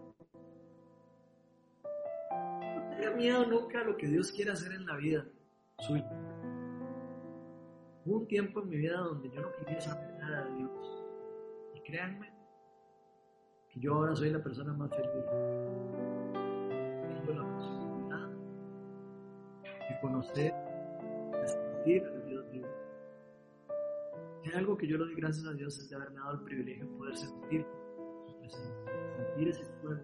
No tenga miedo nunca a lo que Dios quiere hacer en la vida suya. Hubo un tiempo en mi vida donde yo no quería saber nada de Dios. Y créanme que yo ahora soy la persona más feliz. Conocer, de sentir a Dios vivo. hay algo que yo le doy gracias a Dios es de haberme dado el privilegio de poder sentir su presencia, sentir ese fuego,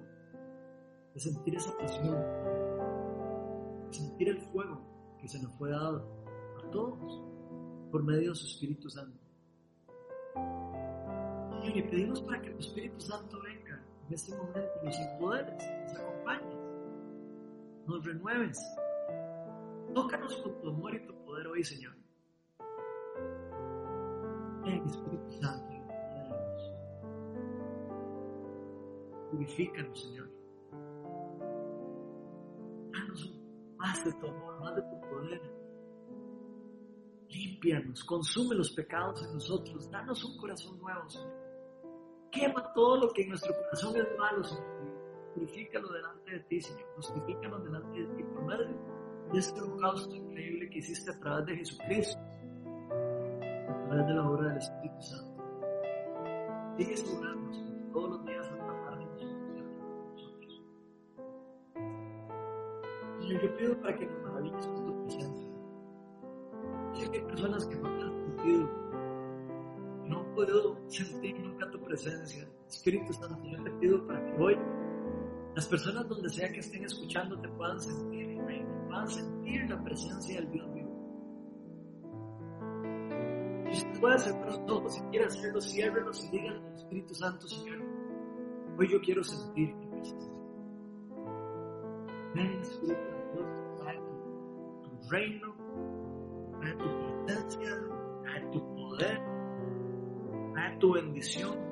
de sentir esa pasión, de sentir el fuego que se nos fue dado a todos por medio de su Espíritu Santo. Señor, y pedimos para que tu Espíritu Santo venga en este momento y nos empoderes, nos acompañes, nos renueves. Tócanos con tu amor y tu poder hoy, Señor. Ven, Espíritu Santo, Purifícanos, Señor. Danos más de tu amor, más de tu poder Límpianos, consume los pecados en nosotros, danos un corazón nuevo, Señor. Quema todo lo que en nuestro corazón es malo, Señor. Purifícalo delante de ti, Señor. Justifícanos delante de ti por medio de este holocausto increíble que hiciste a través de Jesucristo, a través de la obra del Espíritu Santo. Sigue sobrándonos todos los días a tratar de nosotros. Señor, yo pido para que nos maravilles con tu presencia que hay personas que no te han sentido. No puedo sentir nunca tu presencia. Espíritu Santo, yo te pido para que hoy las personas donde sea que estén escuchando te puedan sentir, que puedan sentir la presencia del Dios vivo. Si usted puede cerrar los ojos, si quiere hacerlo, ciérrelos y digan al Espíritu Santo, Señor, hoy yo quiero sentir tu presencia. Ven, Espíritu Santo, tu reino a tu presencia, a tu poder, a tu bendición